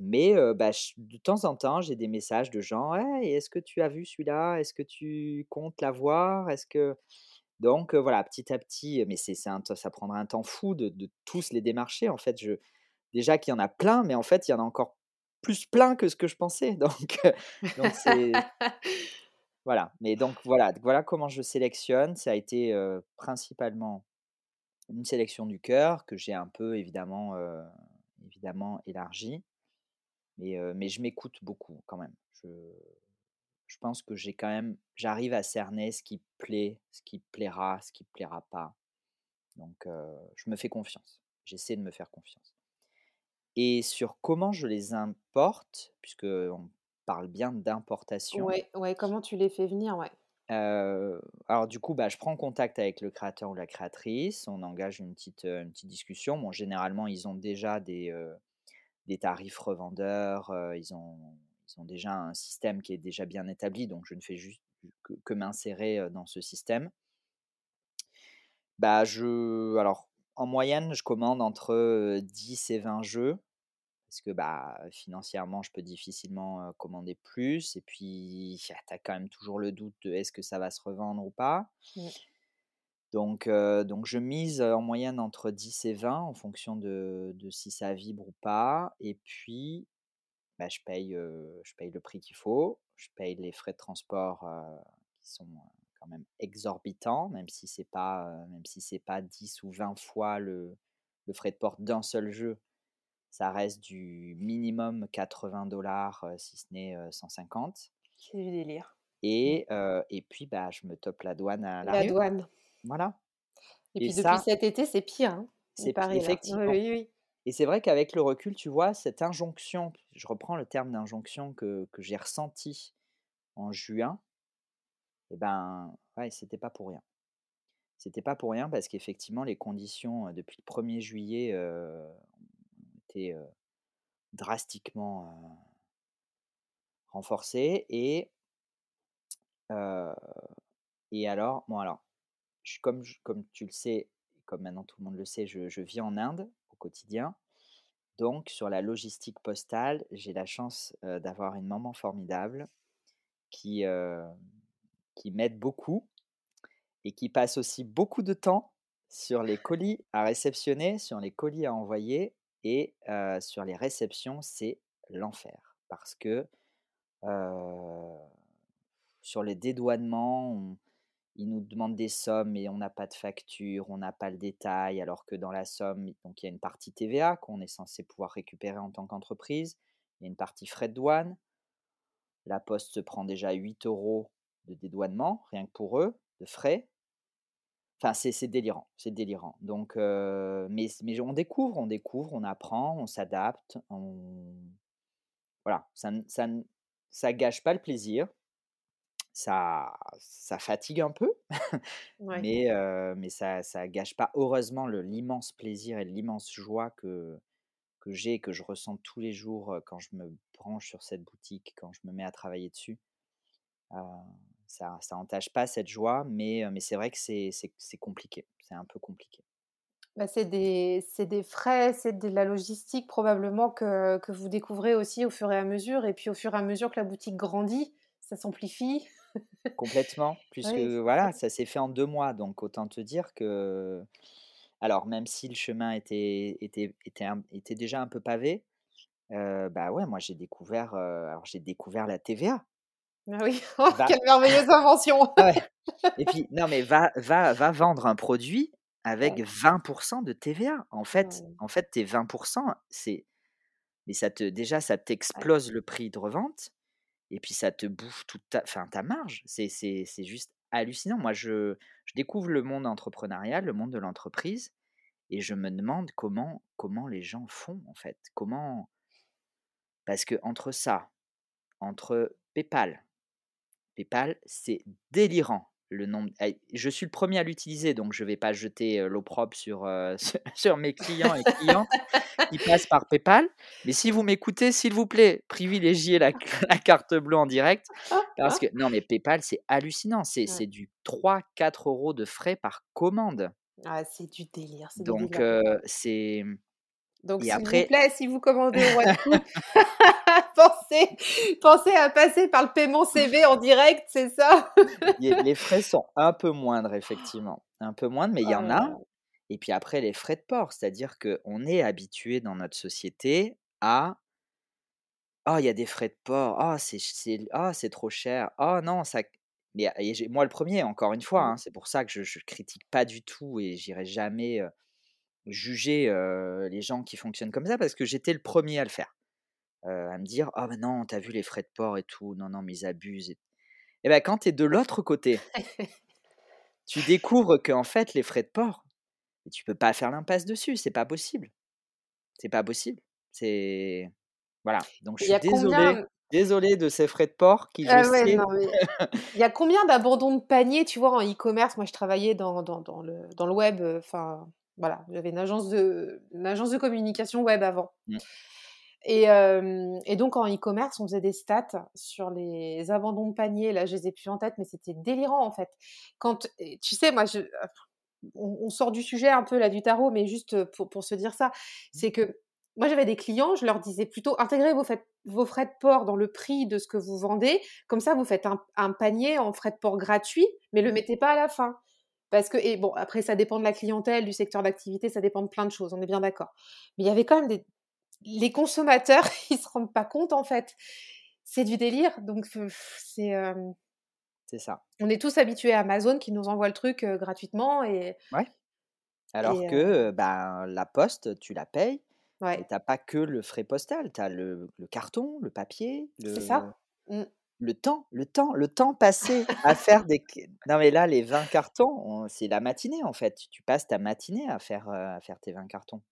Mais bah, de temps en temps, j'ai des messages de gens «Hey, est-ce que tu as vu celui-là? Est-ce que tu comptes l'avoir? Est-ce que donc voilà, petit à petit, mais c'est, ça prendra un temps fou de, de, tous les démarcher. En fait, je, déjà qu'il y en a plein, mais en fait, il y en a encore plus plein que ce que je pensais. Donc, donc c'est voilà. Mais donc voilà, voilà comment je sélectionne. Ça a été principalement une sélection du cœur que j'ai un peu évidemment, évidemment élargie. Mais, mais je m'écoute beaucoup quand même. Je, je pense que j'ai quand même, j'arrive à cerner ce qui plaît, ce qui plaira, ce qui plaira pas. Donc, je me fais confiance. J'essaie de me faire confiance. Et sur comment je les importe, puisque on parle bien d'importation. Ouais, ouais, comment tu les fais venir, ouais. Alors du coup, bah, je prends contact avec le créateur ou la créatrice, on engage une petite, une petite discussion. Bon, généralement, ils ont déjà des, des tarifs revendeurs, ils, ont, ils ont déjà un système qui est déjà bien établi, donc je ne fais juste que, m'insérer dans ce système. Bah, je, alors, en moyenne, je commande entre 10 et 20 jeux. Parce que bah, financièrement, je peux difficilement commander plus. Et puis, tu as quand même toujours le doute de est-ce que ça va se revendre ou pas. Donc, donc, je mise en moyenne entre 10 et 20 en fonction de, de si ça vibre ou pas. Et puis, bah, je, paye, je paye le prix qu'il faut. Je paye les frais de transport qui sont quand même exorbitant, même si c'est pas, même si pas 10 ou 20 fois le, le frais de port d'un seul jeu. Ça reste du minimum 80 dollars, si ce n'est 150. C'est du délire. Et, et puis, bah, je me top la douane à la, la douane. Voilà. Et, puis depuis cet été, c'est pire. Hein, c'est pareil. Effectivement. Oui, oui, Et c'est vrai qu'avec le recul, tu vois, cette injonction, je reprends le terme d'injonction que, que j'ai ressenti en juin, et ben, ouais, c'était pas pour rien. C'était pas pour rien parce qu'effectivement, les conditions depuis le 1er juillet drastiquement renforcées. Et, et alors, bon, alors, je, comme, comme tu le sais, comme maintenant tout le monde le sait, je, je vis en Inde au quotidien. Donc, sur la logistique postale, j'ai la chance d'avoir une maman formidable qui, qui m'aide beaucoup et qui passe aussi beaucoup de temps sur les colis à réceptionner, sur les colis à envoyer et sur les réceptions, c'est l'enfer parce que sur les dédouanements, ils nous demandent des sommes et on n'a pas de facture, on n'a pas le détail, alors que dans la somme, donc il y a une partie TVA qu'on est censé pouvoir récupérer en tant qu'entreprise, il y a une partie frais de douane. La poste se prend déjà 8 euros de dédouanement, rien que pour eux, de frais. Enfin, c'est délirant, c'est délirant. Donc, mais, mais on découvre, on découvre, on apprend, on s'adapte. On... Voilà, ça, ça, ça gâche pas le plaisir. Ça, ça fatigue un peu, mais, mais ça, ça gâche pas, heureusement, l'immense plaisir et l'immense joie que, que j'ai, que je ressens tous les jours quand je me branche sur cette boutique, quand je me mets à travailler dessus ça, ça entache pas cette joie, mais, mais c'est vrai que c'est compliqué, c'est un peu compliqué. Bah, c'est des, des, frais, c'est de la logistique probablement que, que, vous découvrez aussi au fur et à mesure, et puis au fur et à mesure que la boutique grandit, ça s'amplifie. Complètement, puisque voilà, ça s'est fait en deux mois, donc autant te dire que, alors même si le chemin était, était, était, était déjà un peu pavé, euh, bah ouais, moi j'ai découvert, alors j'ai découvert la TVA. Ah oui, oh, quelle merveilleuse invention Et puis, non, mais va, va, va vendre un produit avec 20% de TVA. En fait, en fait tes 20%, c'est. Mais ça te, déjà, ça t'explose le prix de revente. Et puis, ça te bouffe toute ta, enfin, ta marge. C'est juste hallucinant. Moi, je, je découvre le monde entrepreneurial, le monde de l'entreprise. Et je me demande comment, comment les gens font, en fait. Comment. Parce que entre ça, entre PayPal, PayPal, c'est délirant. le nombre je suis le premier à l'utiliser, donc je vais pas jeter, l'opprobre sur, sur mes clients et clientes qui passent par PayPal. Mais si vous m'écoutez, s'il vous plaît, privilégiez la la carte bleue en direct parce que non, mais PayPal, c'est hallucinant. C'est Ouais. c'est du 3-4 euros de frais par commande. Ah, c'est du délire, Donc c'est Donc s'il vous après plaît, si vous commandez au Webcook, pensez pensez à passer par le paiement CB en direct, c'est ça? les frais sont un peu moindres effectivement, un peu moindres, mais il y Oh en a. là. Et puis après les frais de port, c'est-à-dire qu'on est habitué dans notre société à: «Oh, il y a des frais de port. Ah, c'est ah, c'est trop cher. Oh non, ça» mais moi le premier encore une fois, Mmh. hein, c'est pour ça que je je critique pas du tout et j'irai jamais, heu, juger, les gens qui fonctionnent comme ça parce que j'étais le premier à le faire. À me dire: «Ah mais non, tu as vu les frais de port et tout, non, non, mais ils abusent» et et bah, quand tu es de l'autre côté, tu découvres qu'en fait les frais de port, tu peux pas faire l'impasse dessus, c'est pas possible. C'est pas possible. C'est voilà, donc je suis désolé, combien désolé de ces frais de port qui ah ouais, sais non mais il y a combien d'abandons de panier, tu vois, en e-commerce? Moi, je travaillais dans dans dans le dans le web, enfin, voilà, j'avais une agence de une agence de communication web avant mmh, et donc en e-commerce, on faisait des stats sur les abandons de panier. Là, je les ai plus en tête, mais c'était délirant, en fait. Quand tu sais, moi, je on on sort du sujet un peu là du tarot, mais juste, pour pour se dire ça, mmh, c'est que moi, j'avais des clients, je leur disais plutôt: «Intégrez vos frais vos frais de port dans le prix de ce que vous vendez, comme ça vous faites un un panier en frais de port gratuit, mais le mmh, mettez pas à la fin». Parce que et bon, après ça dépend de la clientèle, du secteur d'activité, ça dépend de plein de choses, on est bien d'accord. Mais il y avait quand même des les consommateurs, ils se rendent pas compte en fait. C'est du délire, donc c'est, hem, c'est ça. on est tous habitués à Amazon qui nous envoie le truc, heu, gratuitement et Ouais, alors et que, ben, la poste, tu la payes, ouais, tu as pas que le frais postal, tu as le le carton, le papier, c'est le ça. Le temps le temps le temps passé à faire des non mais là, les 20 cartons, on c'est la matinée, en fait. Tu passes ta matinée à faire, à faire tes 20 cartons.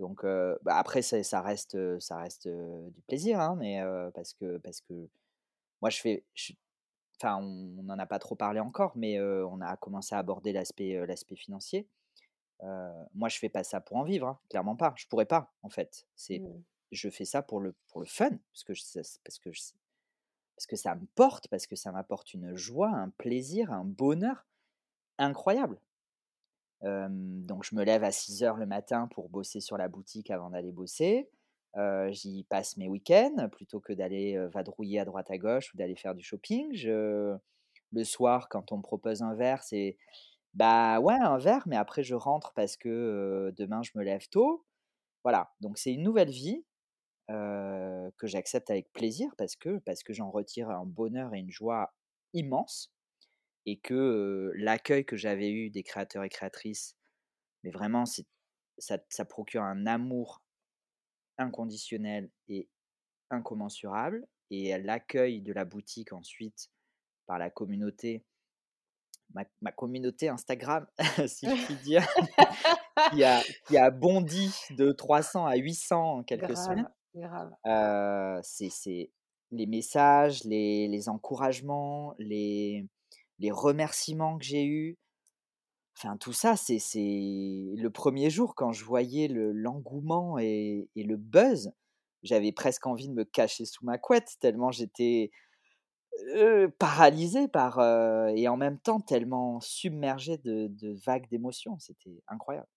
Donc heu, bah, après ça reste, heu, ça reste, du plaisir, hein, mais parce que parce que moi je fais je enfin on n'en a pas trop parlé encore, mais on a commencé à aborder l'aspect, financier. Moi je fais pas ça pour en vivre, hein, clairement pas. Je pourrais pas, en fait. C'est Mmh. je fais ça pour le pour le fun, parce que je parce que je parce que ça me porte, parce que ça m'apporte une joie, un plaisir, un bonheur incroyable. Donc je me lève à six heures le matin pour bosser sur la boutique avant d'aller bosser. J'y passe mes week-ends plutôt que d'aller, vadrouiller à droite à gauche ou d'aller faire du shopping. Je le soir, quand on me propose un verre, c'est bah, ouais, un verre, mais après je rentre parce que, demain je me lève tôt. Voilà, donc c'est une nouvelle vie, heu, que j'accepte avec plaisir parce que parce que j'en retire un bonheur et une joie immense et que, heu, l'accueil que j'avais eu des créateurs et créatrices mais vraiment, ça ça procure un amour inconditionnel et incommensurable et l'accueil de la boutique ensuite par la communauté, ma ma communauté Instagram, si je puis dire, qui a qui a bondi de 300 à 800 en quelques Grave, semaines. C'est les messages, les les encouragements, les les remerciements que j'ai eus, Enfin, tout ça, c'est le premier jour quand je voyais le l'engouement et et le buzz, j'avais presque envie de me cacher sous ma couette tellement j'étais, heu, paralysé par, et en même temps tellement submergé de de vagues d'émotions. C'était incroyable.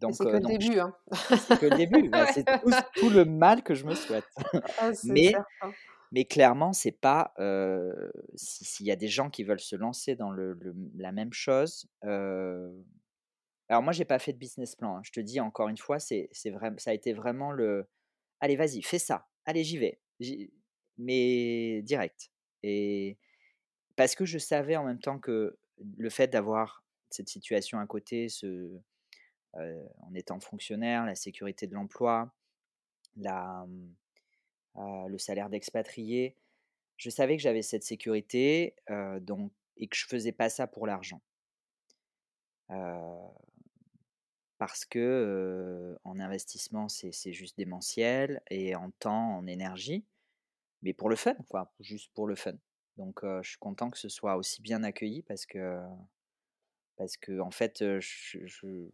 Donc c'est que le donc ch début, hein. c'est que le début, bah, c'est tout le mal que je me souhaite. Ah, Mais certain. mais clairement, c'est pas, si s'il y a des gens qui veulent se lancer dans le le la même chose, heu Alors moi, j'ai pas fait de business plan, hein. Je te dis encore une fois, c'est c'est vraim ça a été vraiment le: «Allez, vas-y, fais ça. Allez, j'y vais». Mais direct et parce que je savais en même temps que le fait d'avoir cette situation à côté, ce, en étant fonctionnaire, la sécurité de l'emploi, la, mmh, heu, le salaire d'expatrié, je savais que j'avais cette sécurité, heu, donc et que je faisais pas ça pour l'argent. Parce que, en investissement, c'est juste démentiel et en temps, en énergie, mais pour le fun, quoi, juste pour le fun. Donc je suis content que ce soit aussi bien accueilli parce que parce que en fait, je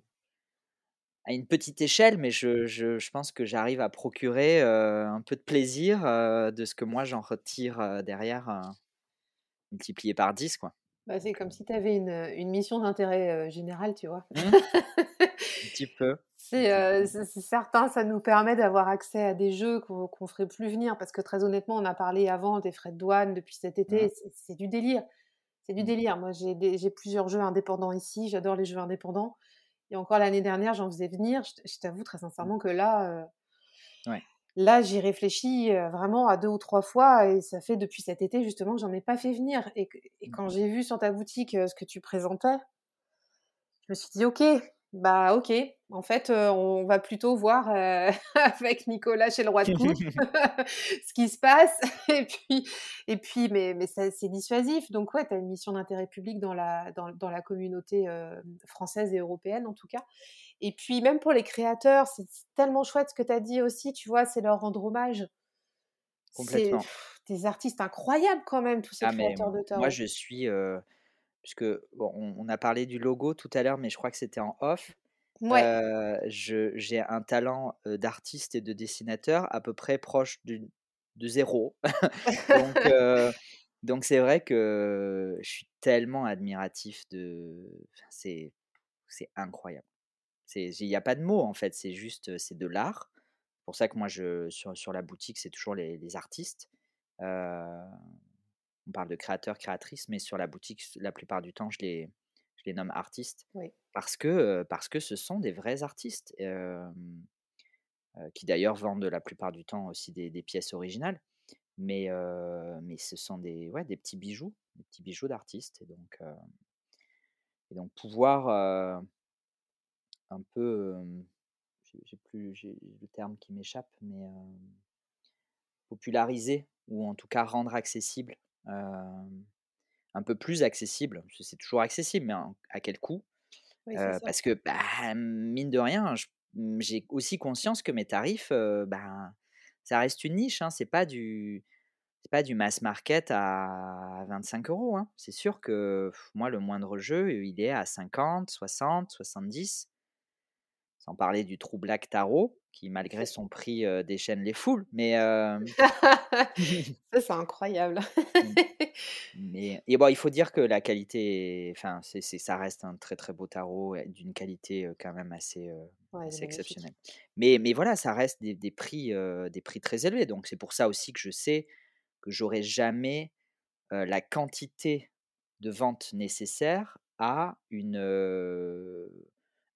à une petite échelle, mais je je je pense que j'arrive à procurer, heu, un peu de plaisir, heu, de ce que moi j'en retire, heu, derrière, multiplié par 10 quoi. Bah, c'est comme si tu avais une, une mission d'intérêt, général, tu vois? Mmh. Un petit peu, C'est, certain, ça nous permet d'avoir accès à des jeux qu'on qu'on ferait plus venir parce que très honnêtement, on a parlé avant des frais de douane depuis cet Mmh. été, c'est c'est du délire. C'est du Mmh. délire. Moi, j'ai des j'ai plusieurs jeux indépendants ici, j'adore les jeux indépendants et encore l'année dernière, j'en faisais venir. Je t'avoue très Mmh. sincèrement que là, Ouais. là, j'y réfléchis, heu, vraiment à 2 ou 3 fois et ça fait depuis cet été justement que j'en ai pas fait venir et Mmh quand j'ai vu sur ta boutique, heu, ce que tu présentais je me suis dit: «OK, bah, OK, en fait, on va plutôt voir, avec Nicolas chez le Roi de Coupe ce qui se passe et puis et puis mais mais ça c'est dissuasif donc ouais, tu as une mission d'intérêt public dans la dans dans la communauté, française et européenne en tout cas et puis même pour les créateurs, c'est tellement chouette ce que tu as dit aussi, tu vois? C'est leur rendre hommage. C'est Complètement. des artistes incroyables quand même, tous ces Ah créateurs de moi tarot. je suis, puisque bon, on on a parlé du logo tout à l'heure, mais je crois que c'était en off. Mouais. Heu, je j'ai un talent, d'artiste et de dessinateur à peu près proche de 0. Donc donc c'est vrai que je suis tellement admiratif de enfin c'est c'est incroyable. Il y a pas de mots en fait, c'est juste, c'est de l'art. C'est pour ça que moi je sur sur la boutique, c'est toujours les les artistes. Heu, on parle de créateurs, créatrices, mais sur la boutique, la plupart du temps, je les je les nomme artistes Oui. parce que, heu, parce que ce sont des vrais artistes, qui d'ailleurs vendent la plupart du temps aussi des des pièces originales. Mais ce sont des ouais, des petits bijoux, des petits bijoux d'artistes et donc heu et donc pouvoir, un peu, j'ai plus j'ai le terme qui m'échappe, mais populariser ou en tout cas rendre accessible, un peu plus accessible, c'est toujours accessible, mais à quel coût? Oui, parce que, bah, mine de rien, mmh, j'ai aussi conscience que mes tarifs, ben, ça reste une niche, hein. C'est pas du c'est pas du mass market à 25 €, hein. C'est sûr que moi, le moindre jeu, il est à 50-60-70. Sans parler du True Black Tarot qui, malgré son prix, déchaîne les foules, mais Ça, c'est incroyable. Mmh. Mais et bon, il faut dire que la qualité enfin, c'est ça reste un très, très beau tarot d'une qualité, quand même assez, Ouais, exceptionnelle. Mais mais voilà, ça reste des des prix, des prix très élevés. Donc c'est pour ça aussi que je sais que j'aurai jamais, la quantité de vente nécessaire à une,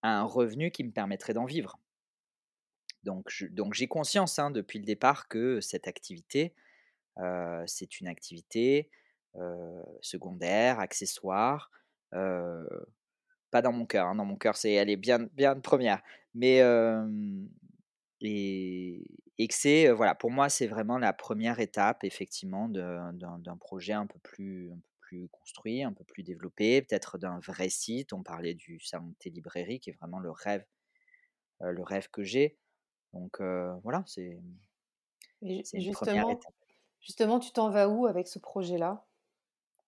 un revenu qui me permettrait d'en vivre. Donc j'ai conscience, hein, depuis le départ que cette activité, heu, c'est une activité, heu, secondaire, accessoire, heu, pas dans mon cœur, hein. Dans mon cœur, c'est elle est bien bien 1re. Mais et et que c'est, voilà, pour moi, c'est vraiment la 1re étape effectivement d'un projet un peu plus plus construit, un peu plus développé, peut-être d'un vrai site. On parlait du salon de tes librairies qui est vraiment le rêve, le rêve que j'ai. Donc voilà, c'est Et c'est ju une 1re justement justement, tu t'en vas où avec ce projet-là?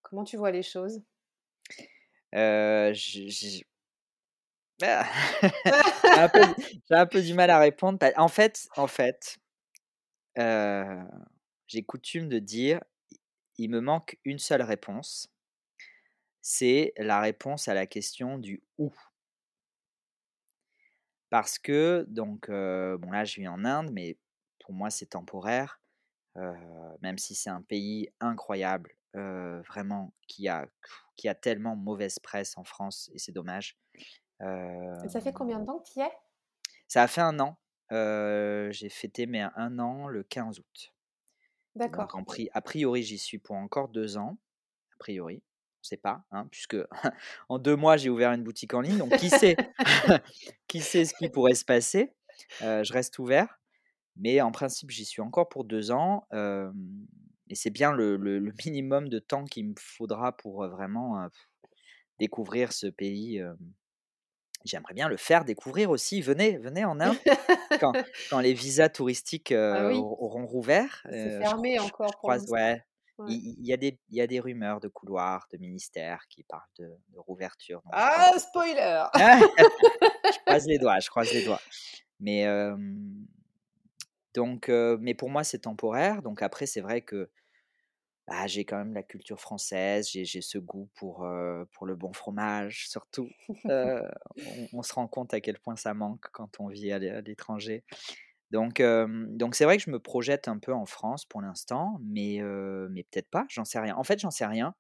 Comment tu vois les choses? Heu, je j Ah! J'ai un peu j'ai un peu du mal à répondre en fait en fait, j'ai coutume de dire: «I il me manque une seule réponse» c'est la réponse à la question du «où». Parce que donc bon là, je vis en Inde, mais pour moi, c'est temporaire. Même si c'est un pays incroyable, vraiment qui a qui a tellement mauvaise presse en France et c'est dommage. Ça fait combien de temps que tu y es? Ça a fait 1 an. J'ai fêté mes 1 an le 15 août. Donc D'accord. en pri a priori, j'y suis pour encore 2 ans, a priori. On sait pas, hein, puisque en 2 mois, j'ai ouvert une boutique en ligne, donc qui sait? Qui sait ce qui pourrait se passer? Je reste ouvert, mais en principe, j'y suis encore pour 2 ans, et c'est bien le le le minimum de temps qu'il me faudra pour, vraiment, découvrir ce pays. J'aimerais bien le faire découvrir aussi. Venez, venez en Inde quand quand les visas touristiques, Ah oui. auront rouvert, C'est je fermé je je encore pour croise ouais. Il Ouais. il il y a des il y a des rumeurs de couloirs, de ministères qui parlent de de rouverture, donc Ah, spoiler! je croise les doigts, je croise les doigts. Mais, donc, mais pour moi, c'est temporaire. Donc après, c'est vrai que, bah, j'ai quand même la culture française, j'ai ce goût pour, heu, pour le bon fromage surtout. Heu, on on se rend compte à quel point ça manque quand on vit à l'é à l'étranger. Donc, donc c'est vrai que je me projette un peu en France pour l'instant, mais, mais peut-être pas, j'en sais rien. En fait, j'en sais rien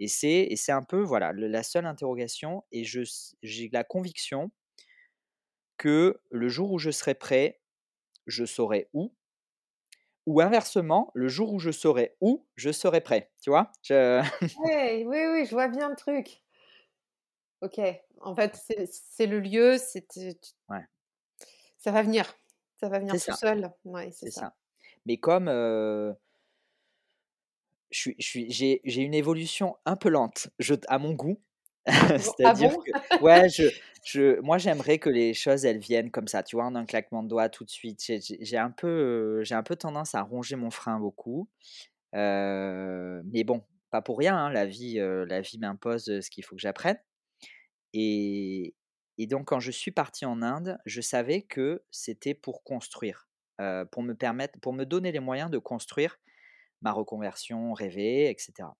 et c'est un peu, voilà, le la seule interrogation et j'ai la conviction que le jour où je serai prêt, je saurai où ou inversement, le jour où je saurai où, je serai prêt, tu vois? Je Ouais, oui, oui, je vois bien le truc. OK. En fait, c'est le lieu, c'est ouais, ça va venir. Ça va venir tout ça, seul. Ouais, c'est ça. ça. Mais comme, heu, je suis je suis j'ai une évolution un peu lente, je à mon goût. Bon? Ah C'est-à-dire bon? que ouais, je je moi, j'aimerais que les choses, elles viennent comme ça, tu vois? En un claquement de doigts tout de suite. J'ai un peu, heu, j'ai un peu tendance à ronger mon frein beaucoup. Heu, mais bon, pas pour rien, hein, la vie, heu, la vie m'impose, ce qu'il faut que j'apprenne et et donc quand je suis parti en Inde, je savais que c'était pour construire, pour me permettre pour me donner les moyens de construire ma reconversion rêvée et cetera.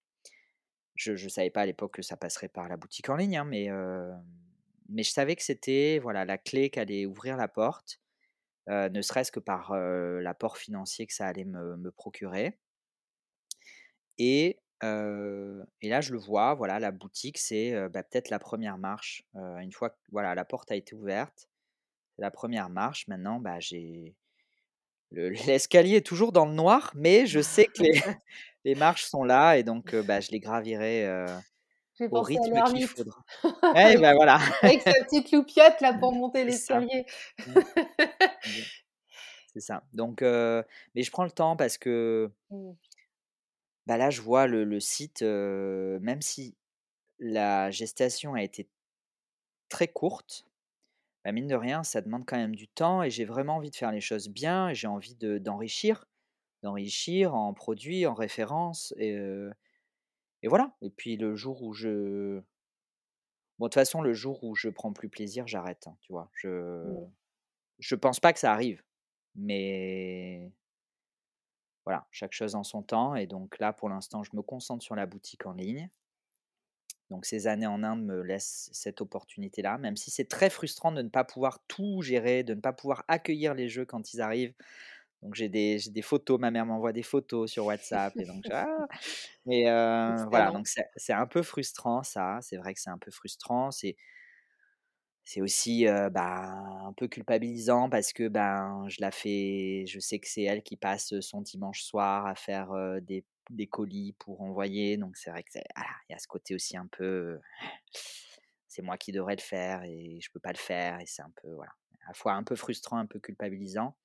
Je je savais pas à l'époque que ça passerait par la boutique en ligne, hein, mais, heu, mais je savais que c'était, voilà, la clé qui allait ouvrir la porte, heu, ne serait-ce que par, heu, l'apport financier que ça allait me me procurer et et là, je le vois, voilà, la boutique, c'est, bah, peut-être la première marche, une fois que, voilà, la porte a été ouverte, c'est la première marche. Maintenant, bah, j'ai le l'escalier est toujours dans le noir, mais je sais que les les marches sont là et donc, bah, je les gravirai, au rythme qu'il faudra. Ouais, avec bah, voilà. avec sa petite loupiote là pour monter l'escalier. Mmh. Exa c'est ça. Donc mais je prends le temps parce que, Mmh. bah, là, je vois le le site, même si la gestation a été très courte, bah, mine de rien, ça demande quand même du temps et j'ai vraiment envie de faire les choses bien et j'ai envie de d'enrichir, en produits, en références et et voilà. Et puis le jour où je bon, de toute façon, le jour où je prends plus plaisir, j'arrête, hein, tu vois? Je Mmh. je pense pas que ça arrive, mais Voilà, chaque chose en son temps et donc là, pour l'instant, je me concentre sur la boutique en ligne. Donc ces années en Inde me laissent cette opportunité-là, même si c'est très frustrant de ne pas pouvoir tout gérer, de ne pas pouvoir accueillir les jeux quand ils arrivent. Donc j'ai des des photos, ma mère m'envoie des photos sur WhatsApp et donc «Ah!» mais heu, voilà, donc c'est un peu frustrant ça, c'est vrai que c'est un peu frustrant, c'est c'est aussi, heu, bah, un peu culpabilisant parce que, ben, je la fais je sais que c'est elle qui passe, son dimanche soir à faire, heu, des des colis pour envoyer, donc c'est vrai que il y a ce côté aussi un peu, c'est moi qui devrais le faire et je peux pas le faire et c'est un peu, voilà, à la fois un peu frustrant, un peu culpabilisant,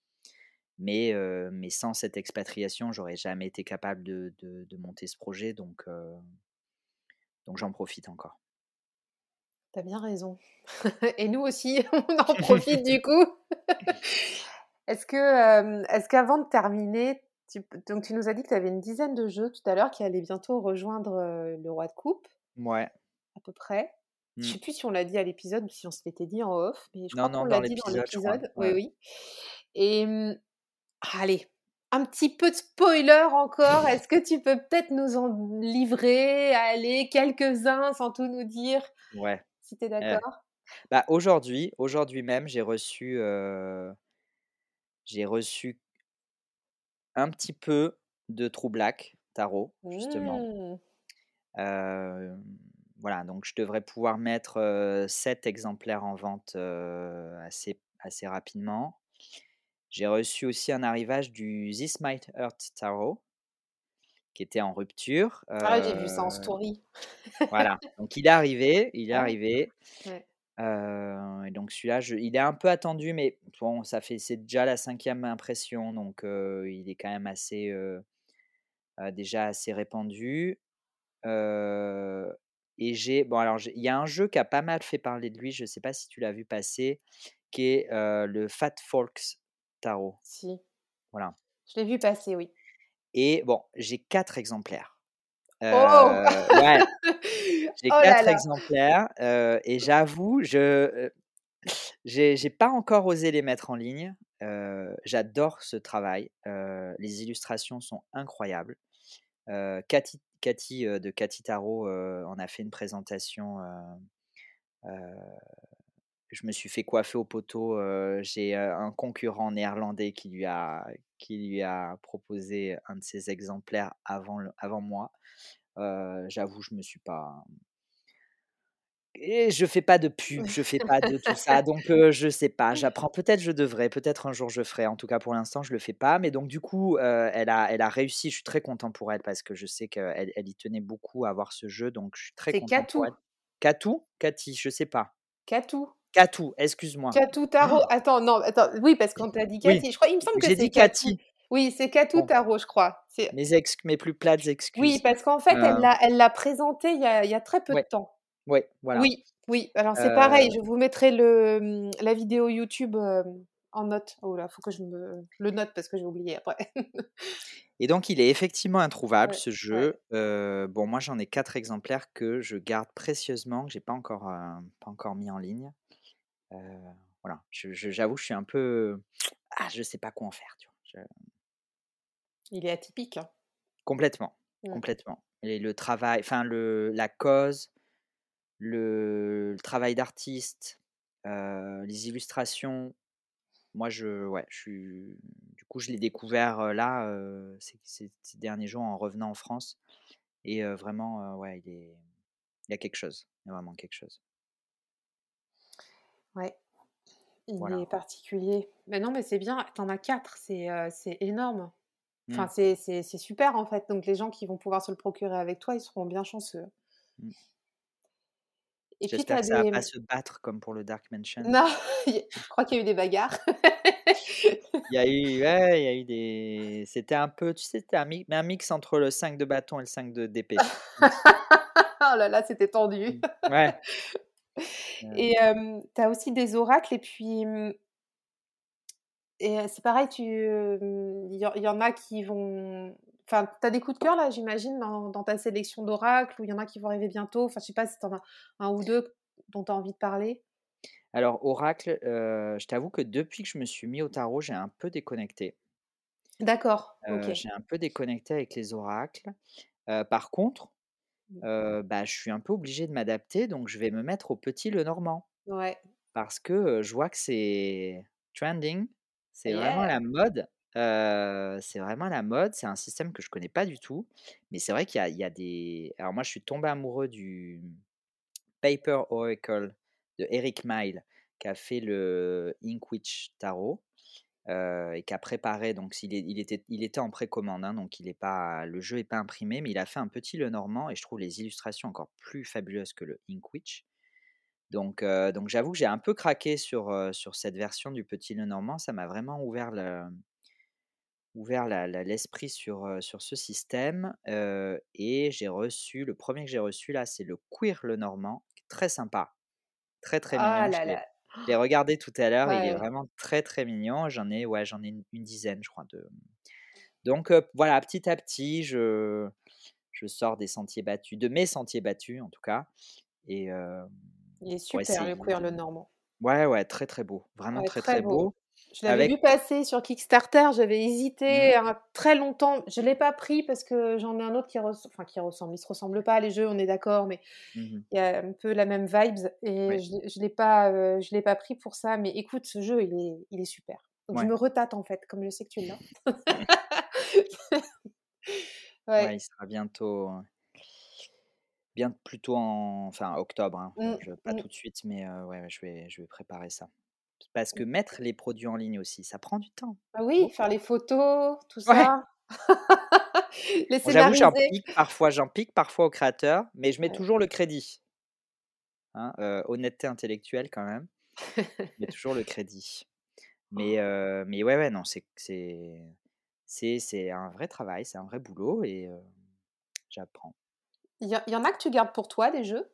mais mais sans cette expatriation, j'aurais jamais été capable de de de monter ce projet donc donc j'en profite encore. Tu as bien raison et nous aussi, on en profite du coup. Est-ce que, est-ce qu'avant de terminer, tu donc tu nous as dit que tu avais une dizaine de jeux tout à l'heure qui allaient bientôt rejoindre, le roi de coupe, Mouais, à peu près. Je mmh. sais plus si on l'a dit à l'épisode ou si on se l'était dit en off, mais je Non, crois qu'on l'a dit dans l'épisode, je. Oui, ouais. oui et mmh, allez, un petit peu de spoiler encore. Est-ce que tu peux peut-être nous en livrer, allez, quelques-uns sans tout nous dire, Ouais, si tu es eh, d'accord? bah, aujourd'hui aujourd'hui même, j'ai reçu, j'ai reçu un petit peu de True Black Tarot, justement. Mmh. Voilà, donc je devrais pouvoir mettre, heu, 7 exemplaires en vente, assez assez rapidement. J'ai reçu aussi un arrivage du This Might Hurt Tarot, qui était en rupture, Ah, j'ai vu ça en story. voilà, donc il est arrivé il est Ah, arrivé. ouais. Et donc celui-là, il est un peu attendu, mais bon, ça fait c'est déjà la cinquième impression, donc il est quand même assez, déjà assez répandu. Et j'ai bon alors il y a un jeu qui a pas mal fait parler de lui, je ne sais pas si tu l'as vu passer, qui est, le Fat Folks Tarot, Si, voilà je l'ai vu passer, oui. et bon, j'ai 4 exemplaires. Oh! ouais. J'ai Oh là 4 là! exemplaires, heu et j'avoue, je, heu, j'ai pas encore osé les mettre en ligne. J'adore ce travail, les illustrations sont incroyables. Cathy de Cathy Tarot, en a fait une présentation, je me suis fait coiffer au poteau, heu, j'ai, heu, un concurrent néerlandais qui lui a qui lui a proposé un de ses exemplaires avant le avant moi. Heu, j'avoue, je me suis pas et je fais pas de pub, je fais pas de tout ça, donc heu, je sais pas, j'apprends. Peut-être je devrais, peut-être un jour je ferai. En tout cas, pour l'instant, je le fais pas. Mais donc du coup, elle a elle a réussi. Je suis très content pour elle parce que je sais qu'elle elle y tenait beaucoup à avoir ce jeu, donc je suis très C'est content pour Katou. Katou? Cathy? Je sais pas. Katou. Katou, excuse-moi. Katou Tarot. Attends, non, attends, oui, parce qu'on t'a dit Oui, Cathy. Je crois il me semble que j'ai c'est dit Katou. Cathy. Oui, c'est Katou Bon, Tarot, je crois. Mes ex mes plus plates oui, excuses. parce qu'en fait, elle Heu, l'a elle l'a présenté il y a il y a très peu de temps. ouais, voilà. Oui, oui, alors c'est Heu pareil, je vous mettrai le, mmh, la vidéo YouTube, hem, en note. Oh là, faut que je me le note parce que j'ai oublié après. Et donc il est effectivement introuvable Ouais, ce ouais. jeu. Heu, bon moi j'en ai 4 exemplaires que je garde précieusement, que j'ai pas encore, heu, pas encore mis en ligne. Heu, voilà, je je j'avoue je suis un peu ah je sais pas quoi en faire, tu vois? Je Il est atypique, hein. complètement, Mmh. complètement et le travail enfin le la cause, le le travail d'artiste, heu, les illustrations, moi je ouais, je suis du coup je l'ai découvert, heu, là, ces derniers jours en revenant en France et vraiment, ouais il est Il y a quelque chose, il y a vraiment quelque chose. Ouais, il est particulier. Mais non, mais c'est bien, tu en as 4, c'est, c'est énorme. Enfin, Mmh, c'est c'est c'est super, en fait, donc les gens qui vont pouvoir se le procurer avec toi, ils seront bien chanceux. mmh. Et puis tu J'espère as que ça va des pas se battre comme pour le Dark Mansion. non, je crois qu'il y a eu des bagarres. Il y a eu ouais, il y a eu des c'était un peu, tu sais, c'était un mi un mix entre le 5 de bâton et le 5 de d'épée. Oh là là, c'était tendu. Ouais, Et hem, tu as aussi des oracles et puis, mmh et c'est pareil, tu, hem, il y en il y en a qui vont enfin, tu as des coups de cœur là, j'imagine, dans dans ta sélection d'oracles ou il y en a qui vont arriver bientôt? Enfin, je sais pas si tu en as 1 ou 2 dont tu as envie de parler? alors oracle, je t'avoue que depuis que je me suis mis au tarot, j'ai un peu déconnecté. D'accord, j'ai un peu déconnecté avec les oracles. Par contre, Mmh. bah, je suis un peu obligé de m'adapter, donc je vais me mettre au petit Lenormand. Ouais. Parce que, je vois que c'est trending, c'est vraiment la mode, c'est vraiment la mode. C'est un système que je connais pas du tout, mais c'est vrai qu'il y y a des alors moi, je suis tombé amoureux du Paper Oracle de Eric Mile, qui a fait le Ink Witch Tarot, heu et qui a préparé donc est il était il était en précommande, hein, donc il est pas le jeu est pas imprimé, mais il a fait un petit Lenormand et je trouve les illustrations encore plus fabuleuses que le Ink Witch. Donc, heu, donc j'avoue que j'ai un peu craqué sur, heu, sur cette version du Petit Lenormand. Ça m'a vraiment ouvert le ouvert l'esprit sur, sur ce système, et j'ai reçu le premier que j'ai reçu là, c'est le Queer Lenormand, qui est très sympa, très, très Ah mignon. Là là. Je l'ai regardé tout à l'heure, il est vraiment très, très mignon. J'en ai ouais, j'en ai une une dizaine, je crois, de donc, heu, voilà, petit à petit, je je sors des sentiers battus, de mes sentiers battus en tout cas et hem, Il est super le cuir, le normand. Ouais, ouais, très, très beau, vraiment Ouais, très, très très beau. beau Je l'avais vu passer sur Kickstarter, j'avais mmh, hésité un très longtemps. Je l'ai pas pris parce que j'en ai un autre qui res enfin qui ressemble, ils se ressemblent pas les jeux, on est d'accord, mais mmh mh, il y a un peu la même vibes et je je l'ai pas, je l'ai pas pris pour ça, mais écoute, ce jeu, il est il est super. Donc je me retâte en fait, comme je sais que tu l'as. ouais, Ouais. il sera bientôt, bien plutôt en enfin octobre, hein, Mmh, je pas mmh, tout de suite, mais ouais, ouais, je vais je vais préparer ça. Parce que mmh. mettre les produits en ligne aussi, ça prend du temps, Ah oui, faire les photos, tout Ouais, ça. Les j'avoue j'en pique parfois j'en pique parfois au créateur, mais je mets Ouais. toujours le crédit, hein, honnêteté intellectuelle quand même, je mets toujours le crédit. Mais heu, mais ouais, ouais, non, c'est c'est un vrai travail, c'est un vrai boulot et heu, j'apprends. Il y y en a que tu gardes pour toi, des jeux?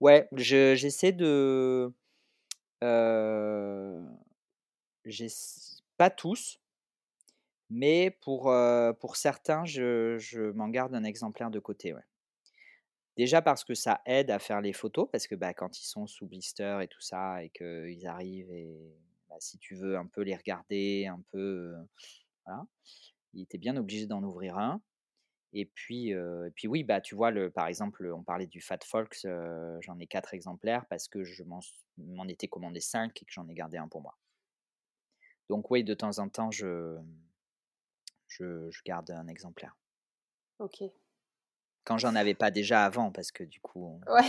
Ouais, je j'essaie de, pas tous, Mais pour, certains, je m'en garde un exemplaire de côté. Déjà parce que ça aide à faire les photos, parce que, bah, quand ils sont sous blister et tout ça et qu'ils arrivent et bah, si tu veux un peu les regarder, un peu, il était bien obligé d'en ouvrir un et puis, et puis oui, bah, tu vois le par exemple, on parlait du Fat Folks, j'en ai 4 exemplaires parce que je m'en étais commandé 5 et que j'en ai gardé un pour moi. Donc oui, de temps en temps, je je je garde un exemplaire. OK. Quand j'en avais pas déjà avant, parce que du coup, Ouais.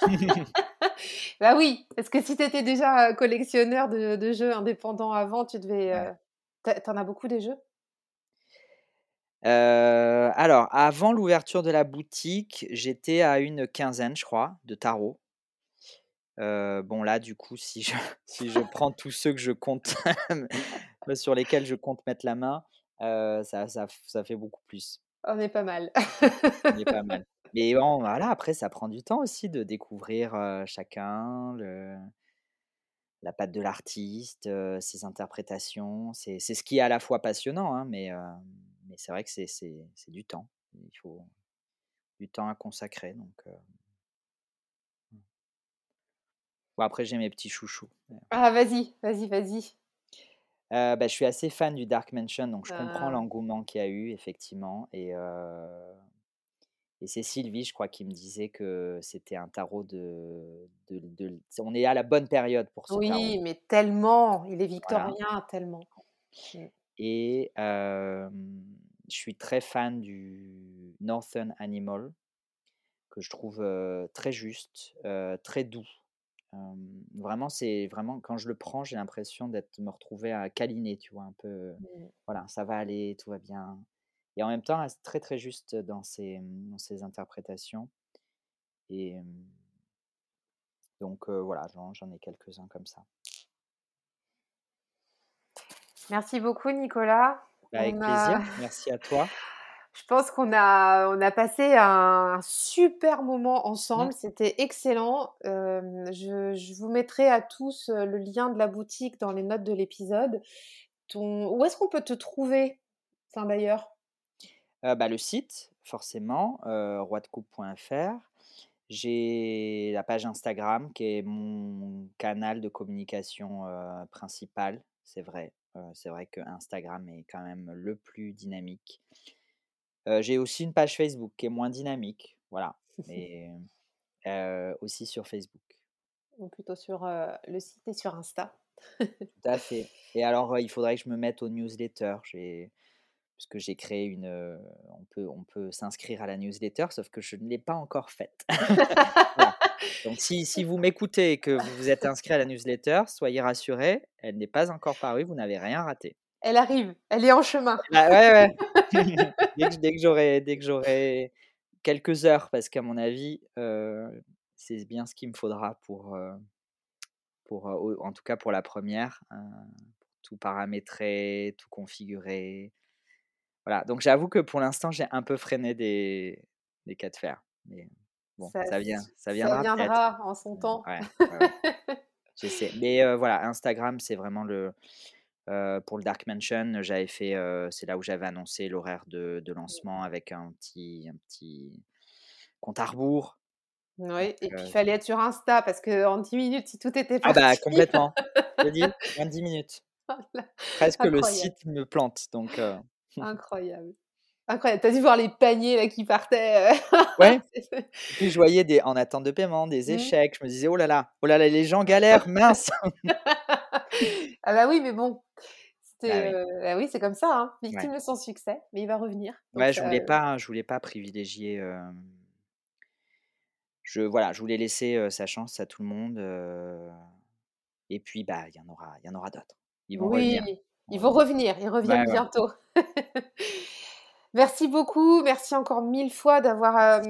Bah oui, parce que si tu étais déjà, collectionneur de de jeux indépendants avant, tu devais, ouais. heu tu as tu en as beaucoup des jeux? Heu, alors avant l'ouverture de la boutique, j'étais à une quinzaine, je crois, de tarots. Heu, bon là, du coup, si je si je prends tous ceux que je compte, sur lesquels je compte mettre la main, heu, ça ça fait beaucoup plus. On est pas mal. On est pas mal. Mais bon, voilà, après ça prend du temps aussi de découvrir, chacun, le la patte de l'artiste, ses interprétations. C'est ce qui est à la fois passionnant, hein, mais mais c'est vrai que c'est c'est c'est du temps. Il faut du temps à consacrer donc heu, mmh. Bon après j'ai mes petits chouchous. Ah vas-y, vas-y, vas-y. Heu, bah, je suis assez fan du Dark Mansion, donc je comprends Ah. l'engouement qu'il y a eu effectivement et heu et c'est Sylvie, je crois, qui me disait que c'était un tarot de de de on est à la bonne période pour ce tarot. Oui, mais tellement, il est Voilà victorien, tellement. Et je suis très fan du Northern Animal que je trouve, très juste, très doux. Vraiment, c'est vraiment quand je le prends, j'ai l'impression d'être me retrouver à câliner, tu vois? Un peu, Mmh. voilà, ça va aller, tout va bien et en même temps, elle reste très, très juste dans ses, dans ses interprétations et donc voilà, j'en ai quelques-uns comme ça. Merci beaucoup Nicolas. Bah, avec On plaisir, a merci à toi. je pense qu'on a on a passé un super moment Mmh. ensemble, c'était excellent. Je je vous mettrai à tous, heu, le lien de la boutique dans les notes de l'épisode. Ton où est-ce qu'on peut te trouver? Enfin d'ailleurs? Heu, bah, le site forcément, heu, roidecoupe.fr. J'ai la page Instagram qui est mon canal de communication, heu, principal, c'est vrai. Heu, c'est vrai que Instagram est quand même le plus dynamique. Heu, j'ai aussi une page Facebook qui est moins dynamique, voilà, mais heu, aussi sur Facebook. Ou plutôt sur, le site et sur Insta? Tout à fait et alors, il faudrait que je me mette aux newsletters. J'ai parce que j'ai créé une, on peut on peut s'inscrire à la newsletter, sauf que je ne l'ai pas encore faite. Voilà, donc si si vous m'écoutez et que vous vous êtes inscrit à la newsletter, soyez rassurés, elle n'est pas encore parue, vous n'avez rien raté. Elle arrive, elle est en chemin. Bah, ouais, ouais. Dès que j'aurai dès que j'aurai quelques heures, parce qu'à mon avis, c'est bien ce qu'il me faudra pour, pour, en tout cas pour la première, re tout paramétrer, tout configurer. Voilà, donc j'avoue que pour l'instant, j'ai un peu freiné des des cas de fer, mais bon, Ça ça vient ça ça viendra peut-être. viendra en son temps. Ouais, ouais, ouais, j'essaie, mais voilà, Instagram, c'est vraiment le pour le Dark Mansion, j'avais fait, c'est là où j'avais annoncé l'horaire de de lancement avec un petit un petit compte à rebours, Oui et puis il fallait être sur Insta parce qu'en 10 minutes, si tout était Ah bah, parti complètement. Je dis, de 10 minutes. voilà, Presque le incroyable, site me plante, donc incroyable, incroyable. Tu as dû voir les paniers là qui partaient, heu, Ouais. Puis je voyais des en attente de paiement, des mmh. échecs, je me disais: «Oh là là, oh là là, les gens galèrent, mince!» Ah bah oui, mais bon, Bah oui, heu, bah oui, c'est comme ça, hein, ouais. victime de son succès, mais il va revenir, donc Ouais, je voulais pas je voulais pas privilégier, je voilà, je voulais laisser, sa chance à tout le monde, et puis, bah, il y en aura il y en aura d'autres. Ils vont oui, revenir, ils vont revenir. ils reviennent ouais. bientôt. Merci beaucoup, merci encore 1000 fois d'avoir,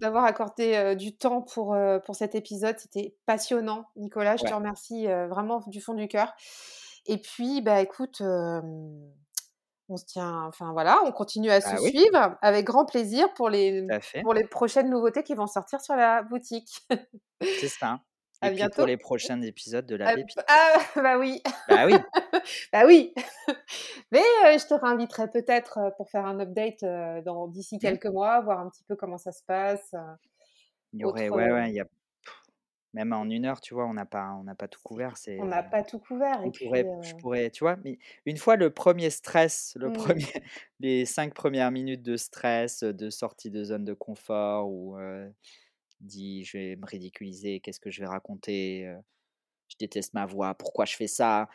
d'avoir accordé, heu, du temps pour, heu, pour cet épisode. C'était passionnant, Nicolas. Je te remercie, vraiment du fond du cœur et puis, bah, écoute, on se tient enfin voilà, on continue à se bah oui, suivre avec grand plaisir pour les pour les prochaines nouveautés qui vont sortir sur la boutique. c'est ça. À Et puis bientôt. pour les prochains épisodes de La Ah, Pépite. ah, bah oui, Bah oui, bah oui. Mais euh, je te réinviterai peut-être euh, pour faire un update euh, dans d'ici Mmh. quelques mois, voir un petit peu comment ça se passe. il y aurait, ouais, ouais, il y a, même en une heure, tu vois, on n'a pas, on n'a pas tout couvert. on n'a pas tout couvert. On pourrait, je pourrais, tu vois, mais une fois le premier stress, le mm, premier, les cinq premières minutes de stress, de sortie de zone de confort, euh, dit, je vais me ridiculiser, qu'est-ce que je vais raconter, euh, je déteste ma voix, pourquoi je fais ça?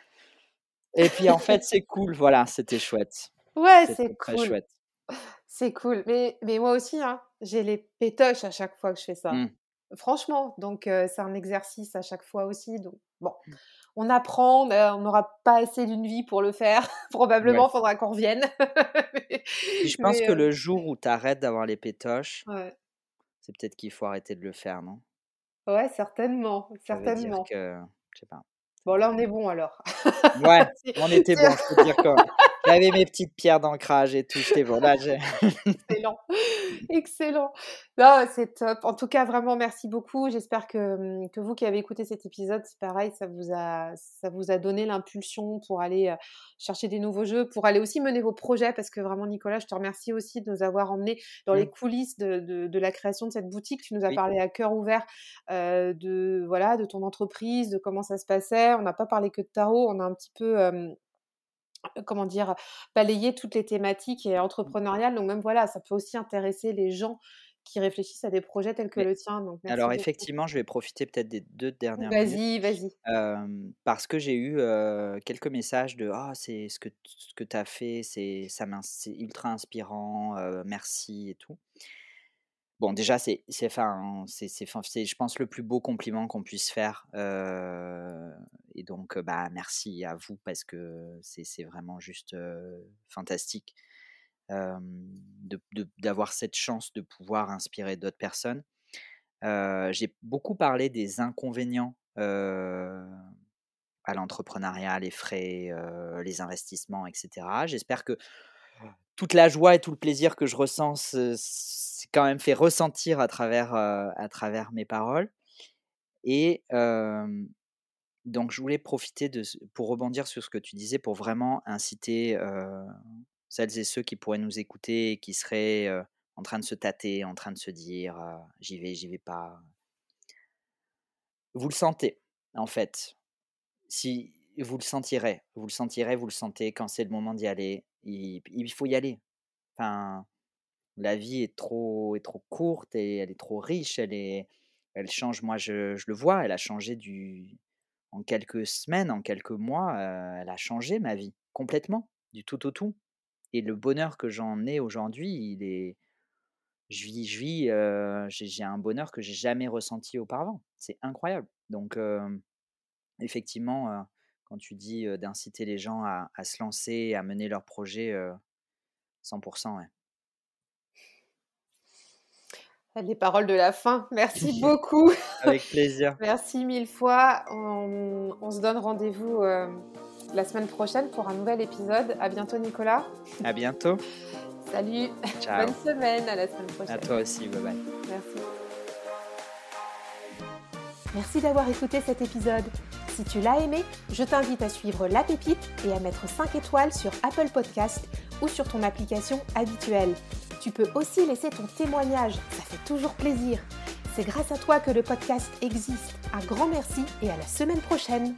Et puis en fait, c'est cool, voilà, c'était chouette, Ouais, c'est cool. chouette. C'est cool. Mais, mais moi aussi, hein, j'ai les pétoches à chaque fois que je fais ça. Mmh. Franchement, donc euh, c'est un exercice à chaque fois aussi. Donc bon, Mmh. on apprend, mais on n'aura pas assez d'une vie pour le faire. Probablement, il faudra qu'on revienne. mais, je pense mais, que euh, le jour où tu arrêtes d'avoir les pétoches, ouais. C'est peut-être qu'il faut arrêter de le faire, non? Ouais, certainement, Ça veut dire certainement. que, je sais pas. Bon, là, on est bon alors. Ouais, on était bon, je peux te dire quoi. J'avais mes petites pierres d'ancrage et tout, bon. Là, Excellent, excellent. Non, c'est top. En tout cas, vraiment, merci beaucoup. J'espère que, hum, que vous qui avez écouté cet épisode, c'est pareil, ça vous a, ça vous a donné l'impulsion pour aller euh, chercher des nouveaux jeux, pour aller aussi mener vos projets, parce que vraiment, Nicolas, je te remercie aussi de nous avoir emmenés dans les Mm. coulisses de, de- de la création de cette boutique. Tu nous as Oui. parlé à cœur ouvert euh, de, voilà, de ton entreprise, de comment ça se passait. On n'a pas parlé que de tarot, on a un petit peu... euh, comment dire, balayer toutes les thématiques et entrepreneuriales. Donc même voilà, ça peut aussi intéresser les gens qui réfléchissent à des projets tels que Mais- le tien. Donc Alors effectivement, je vais profiter peut-être des deux dernières minutes Vas-y, vas-y. euh, parce que j'ai eu euh, quelques messages de ah c'est ce que ce que tu as fait, c'est ultra inspirant, euh, merci et tout. Bon, déjà, c'est, c'est, c'est, c'est, c'est, je pense, le plus beau compliment qu'on puisse faire. euh, et donc, euh, bah, merci à vous parce que c'est, vraiment juste euh, fantastique d'avoir cette chance de pouvoir inspirer d'autres personnes. J'ai beaucoup parlé des inconvénients à l'entrepreneuriat, les frais, les investissements, etc. J'espère que toute la joie et tout le plaisir que je ressens, se- c'est quand même fait ressentir à travers, euh, à travers mes paroles. Et donc, je voulais profiter de, pour rebondir sur ce que tu disais, pour vraiment inciter euh, celles et ceux qui pourraient nous écouter qui seraient euh, en train de se tâter, en train de se dire j'y vais, j'y vais pas. Vous le sentez, en fait. Si vous le sentirez, vous le sentirez, vous le sentez quand c'est le moment d'y aller. Il, faut y aller. La vie est trop, est trop courte et elle est trop riche. Elle est, elle change. Moi, je, je le vois. Elle a changé du, en quelques semaines, en quelques mois. euh, elle a changé ma vie complètement, du tout au tout. Et le bonheur que j'en ai aujourd'hui, il est, je vis, je vis, euh, j'ai un bonheur que j'ai jamais ressenti auparavant. C'est incroyable. Donc, euh, effectivement, quand tu dis euh, d'inciter les gens à, à se lancer, à mener leur projet, euh, 100%, ouais. Les paroles de la fin. Merci beaucoup. Avec plaisir. Merci mille fois. On, on se donne rendez-vous euh, la semaine prochaine pour un nouvel épisode. À bientôt, Nicolas. À bientôt. Salut. Ciao. Bonne semaine. À la semaine À prochaine. toi aussi. Bye bye. Merci. Merci d'avoir écouté cet épisode. Si tu l'as aimé, je t'invite à suivre La Pépite et à mettre 5 étoiles sur Apple Podcast ou sur ton application habituelle. Tu peux aussi laisser ton témoignage, ça fait toujours plaisir. C'est grâce à toi que le podcast existe. Un grand merci et à la semaine prochaine.